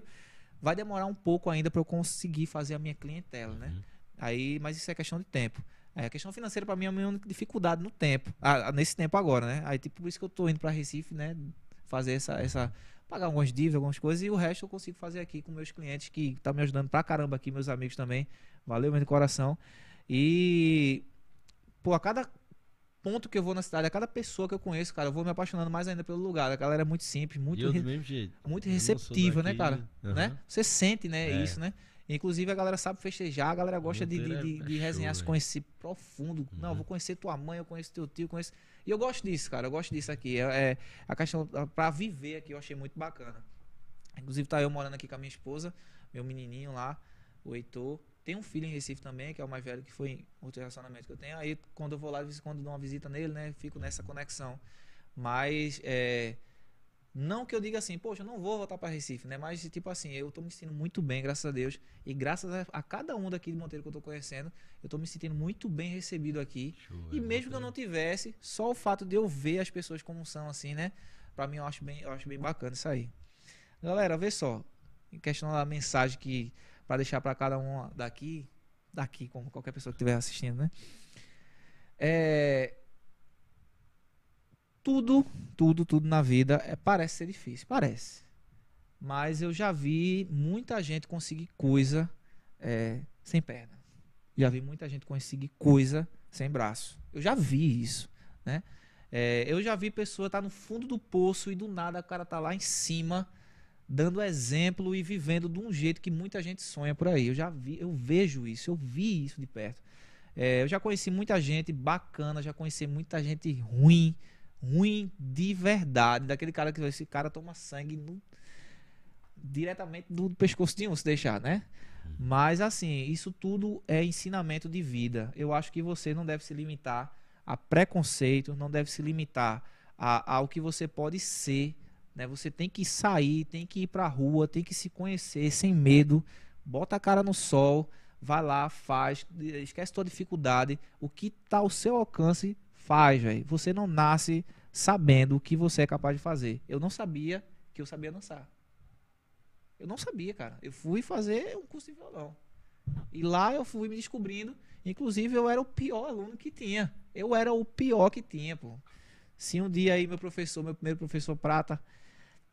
vai demorar um pouco ainda para eu conseguir fazer a minha clientela, né? Uhum. Aí, mas isso é questão de tempo. É, a questão financeira para mim é a minha única dificuldade no tempo. Ah, nesse tempo agora, né? Aí, tipo, por isso que eu tô indo para Recife, né? Fazer essa, essa pagar algumas dívidas, algumas coisas, e o resto eu consigo fazer aqui com meus clientes que tá me ajudando pra caramba aqui, meus amigos também. Valeu, meu coração. E, pô, a cada ponto que eu vou na cidade, a cada pessoa que eu conheço, cara, eu vou me apaixonando mais ainda pelo lugar. A galera é muito simples, muito, re... muito receptiva, né, cara? Uhum. Né? Você sente, né, é. isso, né? Inclusive a galera sabe festejar, a galera gosta de, de, de, de, resenhar, se conhecer profundo. Uhum. Não, vou conhecer tua mãe, eu conheço teu tio, eu conheço. E eu gosto disso, cara. Eu gosto disso aqui. É, é a questão para viver aqui eu achei muito bacana. Inclusive tá eu morando aqui com a minha esposa, meu menininho lá, o Heitor. Tem um filho em Recife também, que é o mais velho que foi outro relacionamento que eu tenho. Aí quando eu vou lá, quando dou uma visita nele, né, fico nessa conexão. Mas é, não que eu diga assim, poxa, eu não vou voltar para Recife, né? Mas, tipo assim, eu tô me sentindo muito bem, graças a Deus. E graças a, a cada um daqui de Monteiro que eu tô conhecendo, eu tô me sentindo muito bem recebido aqui. Show, e é mesmo que eu não tivesse, só o fato de eu ver as pessoas como são, assim, né? Pra mim, eu acho bem, eu acho bem bacana isso aí. Galera, vê só. Em questão da mensagem que. Para deixar para cada um daqui. Daqui, como qualquer pessoa que estiver assistindo, né? É, tudo, tudo, tudo na vida é, parece ser difícil, parece. Mas eu já vi muita gente conseguir coisa é, sem perna. Já vi muita gente conseguir coisa sem braço. Eu já vi isso, né? É, eu já vi pessoa estar tá no fundo do poço e do nada o cara tá lá em cima dando exemplo e vivendo de um jeito que muita gente sonha por aí. Eu já vi, eu vejo isso, eu vi isso de perto. É, eu já conheci muita gente bacana, já conheci muita gente ruim, ruim de verdade, daquele cara que esse cara toma sangue no, diretamente do pescoço de um, se deixar, né? Mas assim, isso tudo é ensinamento de vida. Eu acho que você não deve se limitar a preconceito, não deve se limitar a, ao que você pode ser. Né? Você tem que sair, tem que ir pra rua, tem que se conhecer sem medo. Bota a cara no sol, vai lá, faz, esquece toda dificuldade. O que tá ao seu alcance, faz, velho. Você não nasce sabendo o que você é capaz de fazer. Eu não sabia que eu sabia dançar. Eu não sabia, cara. Eu fui fazer um curso de violão. E lá eu fui me descobrindo. Inclusive, eu era o pior aluno que tinha. Eu era o pior que tinha, pô. Se um dia aí meu professor, meu primeiro professor Prata,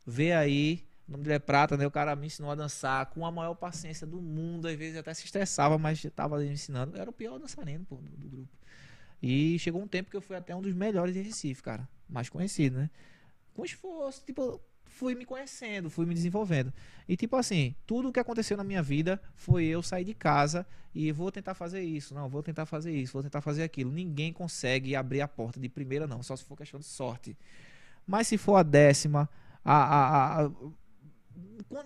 vê aí, o nome dele é Prata, né? O cara me ensinou a dançar com a maior paciência do mundo. Às vezes até se estressava, mas estava me ensinando. Eu era o pior dançarino, pô, do, do grupo. E chegou um tempo que eu fui até um dos melhores de Recife, cara. Mais conhecido, né? Com esforço, tipo, fui me conhecendo, fui me desenvolvendo. E tipo assim, tudo o que aconteceu na minha vida foi eu sair de casa e vou tentar fazer isso, não, vou tentar fazer isso, vou tentar fazer aquilo. Ninguém consegue abrir a porta de primeira, não, só se for questão de sorte. Mas se for a décima, a, a, a,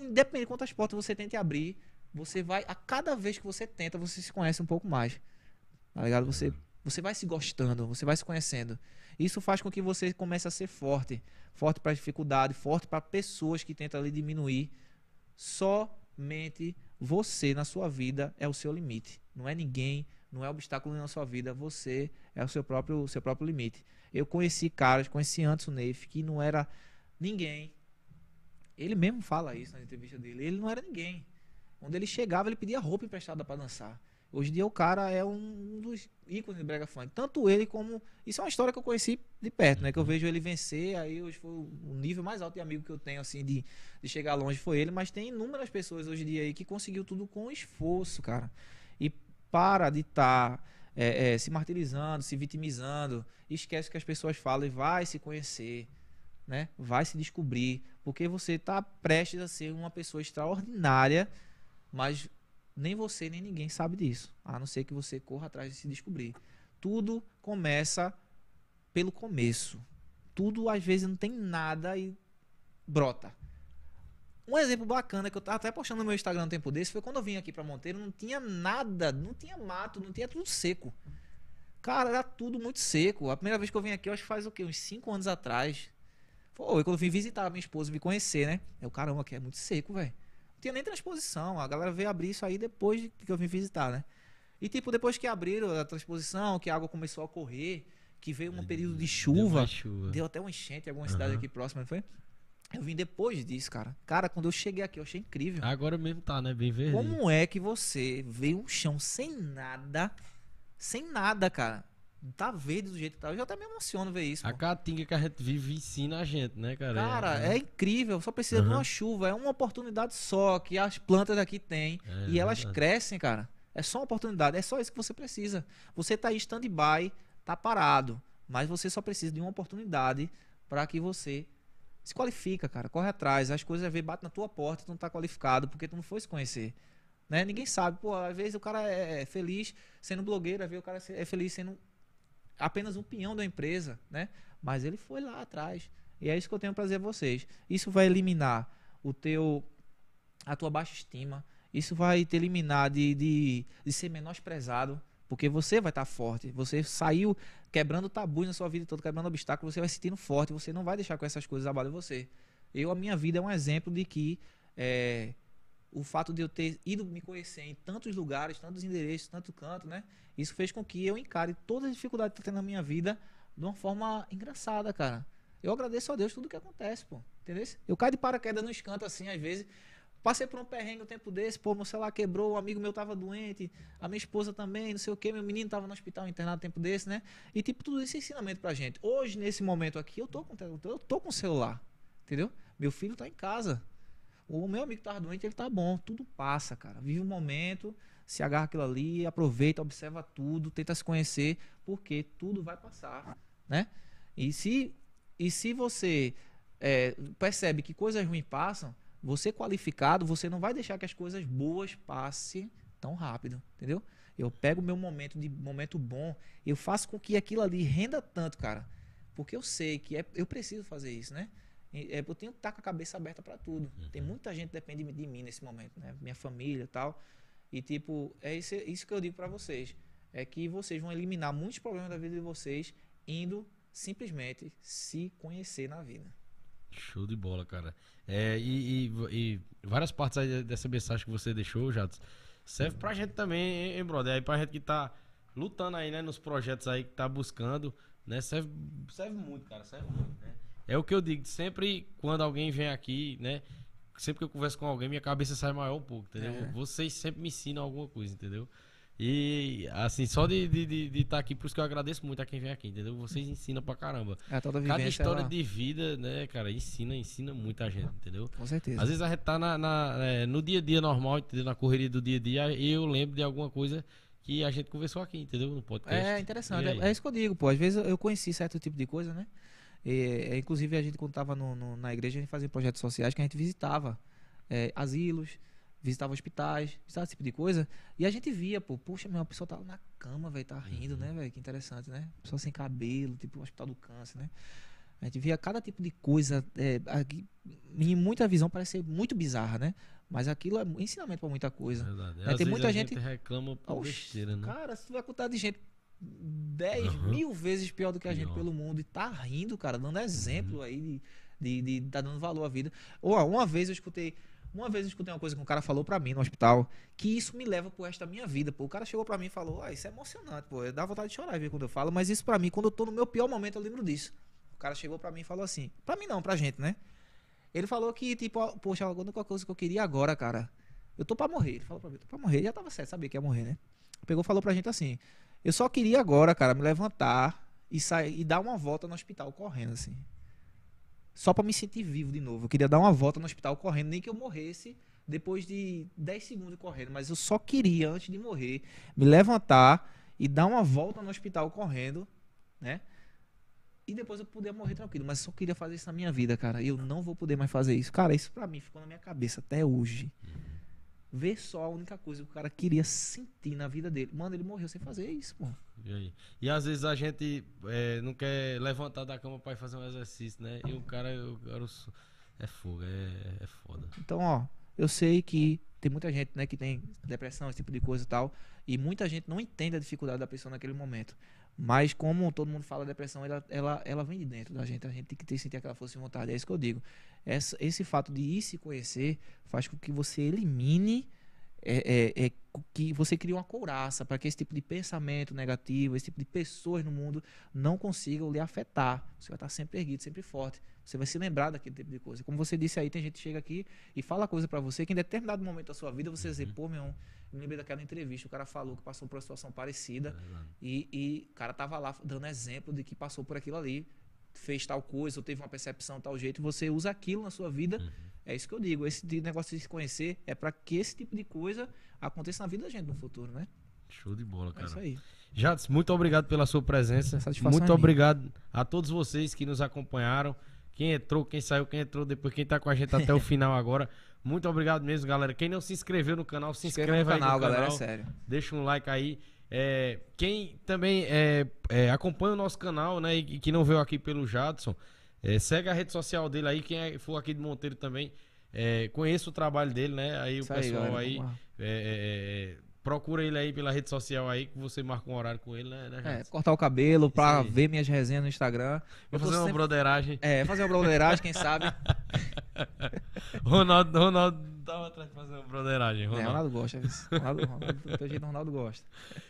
independente de quantas portas você tente abrir, você vai, a cada vez que você tenta, você se conhece um pouco mais. Tá ligado? Você, você vai se gostando, você vai se conhecendo. Isso faz com que você comece a ser forte forte para dificuldade, forte para pessoas que tentam lhe diminuir. Somente você na sua vida é o seu limite. Não é ninguém, não é obstáculo na sua vida, você é o seu próprio, seu próprio limite. Eu conheci caras, conheci antes o Neif, que não era ninguém. Ele mesmo fala isso na entrevista dele. Ele não era ninguém. Onde ele chegava, ele pedia roupa emprestada para dançar. Hoje em dia o cara é um dos ícones do brega funk. Tanto ele como isso é uma história que eu conheci de perto, né? Que eu vejo ele vencer. Aí hoje foi o nível mais alto de amigo que eu tenho assim de, de chegar longe foi ele. Mas tem inúmeras pessoas hoje em dia aí que conseguiu tudo com esforço, cara. E para de estar tá, é, é, se martirizando, se vitimizando. Esquece que as pessoas falam e vai se conhecer, né? Vai se descobrir, porque você está prestes a ser uma pessoa extraordinária, mas nem você, nem ninguém sabe disso. A não ser que você corra atrás de se descobrir. Tudo começa pelo começo. Tudo às vezes não tem nada e brota. Um exemplo bacana que eu tava até postando no meu Instagram no tempo desse foi quando eu vim aqui para Monteiro, não tinha nada, não tinha mato, não tinha tudo seco. Cara, era tudo muito seco. A primeira vez que eu vim aqui, eu acho que faz o quê? Uns 5 anos atrás. Quando eu vim visitar a minha esposa, me conhecer, né? Eu, caramba, aqui é muito seco, velho tinha nem transposição. A galera veio abrir isso aí depois que eu vim visitar, né? E tipo, depois que abriram a transposição, que a água começou a correr, que veio um período de chuva, deu, chuva. deu até uma enchente em alguma uhum. cidade aqui próxima, não foi? Eu vim depois disso, cara. Cara, quando eu cheguei aqui, eu achei incrível. Agora mesmo tá, né? Bem verde. Como é que você vê um chão sem nada, sem nada, cara? Tá verde do jeito que tá. Eu já até me emociono ver isso. A caatinga que a gente vive ensina a gente, né, cara? Cara, é, é incrível. Só precisa uhum. de uma chuva. É uma oportunidade só que as plantas aqui têm. É, e elas verdade. crescem, cara. É só uma oportunidade. É só isso que você precisa. Você tá aí stand-by, tá parado. Mas você só precisa de uma oportunidade para que você se qualifica, cara. Corre atrás. As coisas vêm, bate na tua porta, tu não tá qualificado porque tu não foi se conhecer. Né? Ninguém sabe. Pô, às vezes o cara é feliz sendo blogueiro, às vezes o cara é feliz sendo apenas um peão da empresa, né? Mas ele foi lá atrás. E é isso que eu tenho para dizer a vocês. Isso vai eliminar o teu a tua baixa estima. Isso vai te eliminar de, de, de ser menosprezado. Porque você vai estar tá forte. Você saiu quebrando tabus na sua vida toda, quebrando obstáculos. Você vai se sentindo forte. Você não vai deixar com essas coisas abalar você. Eu, a minha vida é um exemplo de que é, o fato de eu ter ido me conhecer em tantos lugares, tantos endereços, tanto canto, né? Isso fez com que eu encare todas as dificuldades que eu tenho na minha vida de uma forma engraçada, cara. Eu agradeço a Deus tudo que acontece, pô. Entendeu? Eu caio de paraquedas nos cantos assim, às vezes. Passei por um perrengue um tempo desse, pô, meu celular quebrou, um amigo meu tava doente, a minha esposa também, não sei o que, meu menino tava no hospital internado um tempo desse, né? E tipo, tudo isso é ensinamento pra gente. Hoje, nesse momento aqui, eu tô com, eu tô com o celular, entendeu? Meu filho tá em casa. O meu amigo tava doente, ele tá bom. Tudo passa, cara. Vive o momento, se agarra aquilo ali, aproveita, observa tudo, tenta se conhecer, porque tudo vai passar, né? E se, e se você é, percebe que coisas ruins passam, você qualificado, você não vai deixar que as coisas boas passem tão rápido, entendeu? Eu pego meu momento de momento bom, eu faço com que aquilo ali renda tanto, cara, porque eu sei que é, eu preciso fazer isso, né? É, eu tenho que estar com a cabeça aberta para tudo. Uhum. Tem muita gente que depende de mim nesse momento, né? Minha família e tal. E, tipo, é isso, isso que eu digo para vocês. É que vocês vão eliminar muitos problemas da vida de vocês indo simplesmente se conhecer na vida. Show de bola, cara. É, e, e, e, várias partes aí dessa mensagem que você deixou, já serve pra gente também, hein, brother? Aí pra gente que tá lutando aí, né, nos projetos aí que tá buscando, né? Serve, serve muito, cara, serve muito, né? É o que eu digo, sempre quando alguém vem aqui, né? Sempre que eu converso com alguém, minha cabeça sai maior um pouco, entendeu? É. Vocês sempre me ensinam alguma coisa, entendeu? E, assim, só de estar de, de, de tá aqui, por isso que eu agradeço muito a quem vem aqui, entendeu? Vocês ensinam pra caramba. É, toda Cada história de vida, né, cara, ensina, ensina muita gente, entendeu? Com certeza. Às vezes a gente tá na, na é, no dia a dia normal, entendeu? Na correria do dia a dia, e eu lembro de alguma coisa que a gente conversou aqui, entendeu? No podcast. É interessante, é, é, isso que eu digo, pô. Às vezes eu conheci certo tipo de coisa, né? E, é, inclusive a gente, quando tava no, no, na igreja, a gente fazia projetos sociais que a gente visitava é, asilos visitava hospitais, visitava esse tipo de coisa. E a gente via, pô, puxa, meu, a pessoa tá na cama, velho, tá rindo, né, velho? Que interessante, né? Pessoa sem cabelo, tipo o hospital do câncer, né? A gente via cada tipo de coisa. É, aqui, em muita visão parece ser muito bizarra, né? Mas aquilo é ensinamento para muita coisa. Verdade. É, tem muita gente, gente reclama por Oxe, besteira, né? Cara, se tu vai contar de gente 10 uhum. mil vezes pior do que a pior. gente pelo mundo e tá rindo, cara, dando exemplo uhum. aí de, de, de, de tá dando valor à vida. Ou uma vez eu escutei uma vez eu escutei uma coisa que um cara falou para mim no hospital, que isso me leva pro resto da minha vida, pô. O cara chegou para mim e falou: "Ah, isso é emocionante, pô. Dá vontade de chorar ver quando eu falo, mas isso para mim, quando eu tô no meu pior momento, eu lembro disso". O cara chegou para mim e falou assim: "Para mim não, pra gente, né?" Ele falou que tipo, poxa, a única coisa que eu queria agora, cara, eu tô para morrer. Ele falou para mim, tô para morrer, Ele já tava certo, sabia que ia morrer, né? Pegou, falou pra gente assim: "Eu só queria agora, cara, me levantar e sair e dar uma volta no hospital correndo assim" só para me sentir vivo de novo. Eu queria dar uma volta no hospital correndo, nem que eu morresse depois de 10 segundos correndo, mas eu só queria, antes de morrer, me levantar e dar uma volta no hospital correndo, né? E depois eu poder morrer tranquilo. Mas eu só queria fazer isso na minha vida, cara. Eu não vou poder mais fazer isso. Cara, isso pra mim ficou na minha cabeça até hoje. Ver só a única coisa que o cara queria sentir na vida dele. Mano, ele morreu sem fazer isso, pô. E, e às vezes a gente é, não quer levantar da cama pra ir fazer um exercício, né? E o cara, eu, eu, é fogo, é, é foda. Então, ó, eu sei que tem muita gente, né, que tem depressão, esse tipo de coisa e tal, e muita gente não entende a dificuldade da pessoa naquele momento. Mas como todo mundo fala, a depressão, ela, ela, ela vem de dentro da gente. A gente tem que ter, sentir aquela força de vontade. É isso que eu digo. Essa, esse fato de ir se conhecer faz com que você elimine é, é, é, que você cria uma couraça para que esse tipo de pensamento negativo, esse tipo de pessoas no mundo não consigam lhe afetar. Você vai estar sempre erguido, sempre forte. Você vai se lembrar daquele tipo de coisa. Como você disse aí, tem gente que chega aqui e fala coisa para você que em determinado momento da sua vida você uhum. dizer, pô, meu, me lembrei daquela entrevista, o cara falou que passou por uma situação parecida é e, e o cara tava lá dando exemplo de que passou por aquilo ali, fez tal coisa, ou teve uma percepção tal jeito, e você usa aquilo na sua vida. Uhum é isso que eu digo. Esse negócio de se conhecer é para que esse tipo de coisa aconteça na vida da gente no futuro, né? Show de bola, cara. É isso aí. Jades, muito obrigado pela sua presença. Muito é obrigado a todos vocês que nos acompanharam. Quem entrou, quem saiu, quem entrou depois, quem tá com a gente até o (laughs) final agora. Muito obrigado mesmo, galera. Quem não se inscreveu no canal, se inscreve no canal, aí no galera, canal. Sério. Deixa um like aí. É, quem também é, é, acompanha o nosso canal, né, e que não veio aqui pelo Jadson, é, segue a rede social dele aí, quem é, for aqui de Monteiro também. É, conheço o trabalho dele, né? Aí Isso o pessoal aí, aí é, é, é, procura ele aí pela rede social aí, que você marca um horário com ele, né? né é, cortar o cabelo pra ver minhas resenhas no Instagram. Vou fazer uma sempre... broderagem. É, fazer uma broderagem, quem sabe. (laughs) Ronaldo, Ronaldo tava atrás de fazer uma broderagem. Ronaldo, é, Ronaldo gosta. Ronaldo, Ronaldo, do jeito Ronaldo gosta.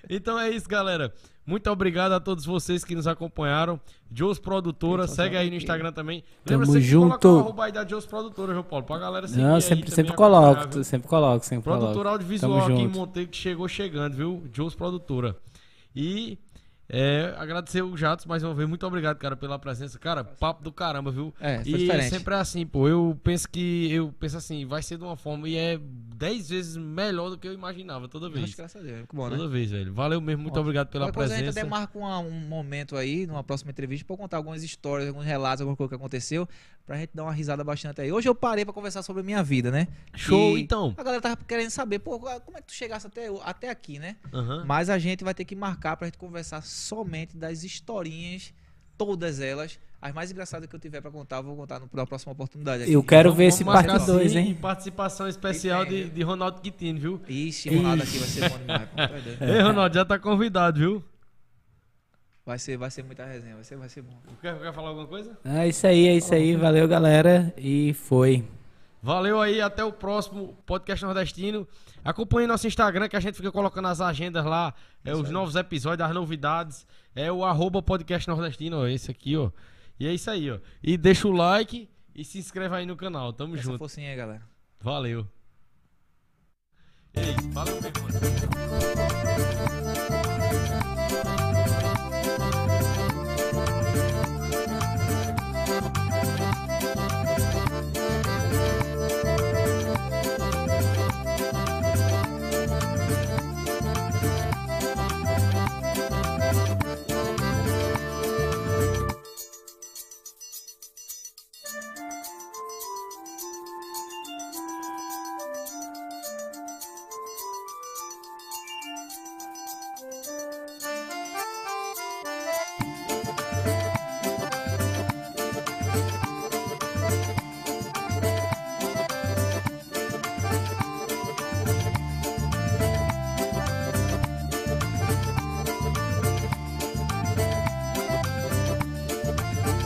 Então é isso, galera. Muito obrigado a todos vocês que nos acompanharam. Jos Produtora, segue aí no Instagram também. Lembra Tamo junto. Colocar o da Jos Produtora, João Paulo, pra galera seguir Não, sempre, sempre coloco, sempre coloco, sempre Produtora coloco. audiovisual Tamo aqui junto. em Monteiro que chegou chegando, viu? Jos Produtora. E é, agradecer o Jatos mais uma vez. Muito obrigado, cara, pela presença. Cara, papo do caramba, viu? É, e diferente. sempre é assim, pô. Eu penso que. Eu penso assim, vai ser de uma forma e é dez vezes melhor do que eu imaginava toda vez. Acho, graças a Deus. Bom, toda né? vez, velho. Valeu mesmo, muito Bom, obrigado pela presença. A gente até marca um, um momento aí, numa próxima entrevista, pra contar algumas histórias, alguns relatos, alguma coisa que aconteceu, pra gente dar uma risada bastante aí. Hoje eu parei pra conversar sobre a minha vida, né? Show, e então. A galera tava querendo saber, pô, como é que tu chegasse até, até aqui, né? Uhum. Mas a gente vai ter que marcar pra gente conversar somente das historinhas todas elas. As mais engraçadas que eu tiver para contar, eu vou contar no, na próxima oportunidade. Aqui. Eu quero então, ver esse parte 2, hein? participação especial de, de Ronaldo Quintino, viu? Ixi, Ronaldo aqui vai ser bom demais. Ei, Ronaldo, já tá convidado, viu? Vai ser, vai ser muita resenha, vai ser, vai ser bom. Quer, quer falar alguma coisa? É isso aí, é isso aí. Valeu, galera. E foi. Valeu aí, até o próximo podcast nordestino. Acompanhe nosso Instagram que a gente fica colocando as agendas lá, é, os novos episódios, as novidades. É o arroba podcast nordestino, ó, esse aqui, ó. E é isso aí, ó. E deixa o like e se inscreve aí no canal. Tamo Essa junto. Focinha aí, galera. Valeu. Ei, valeu, meu irmão.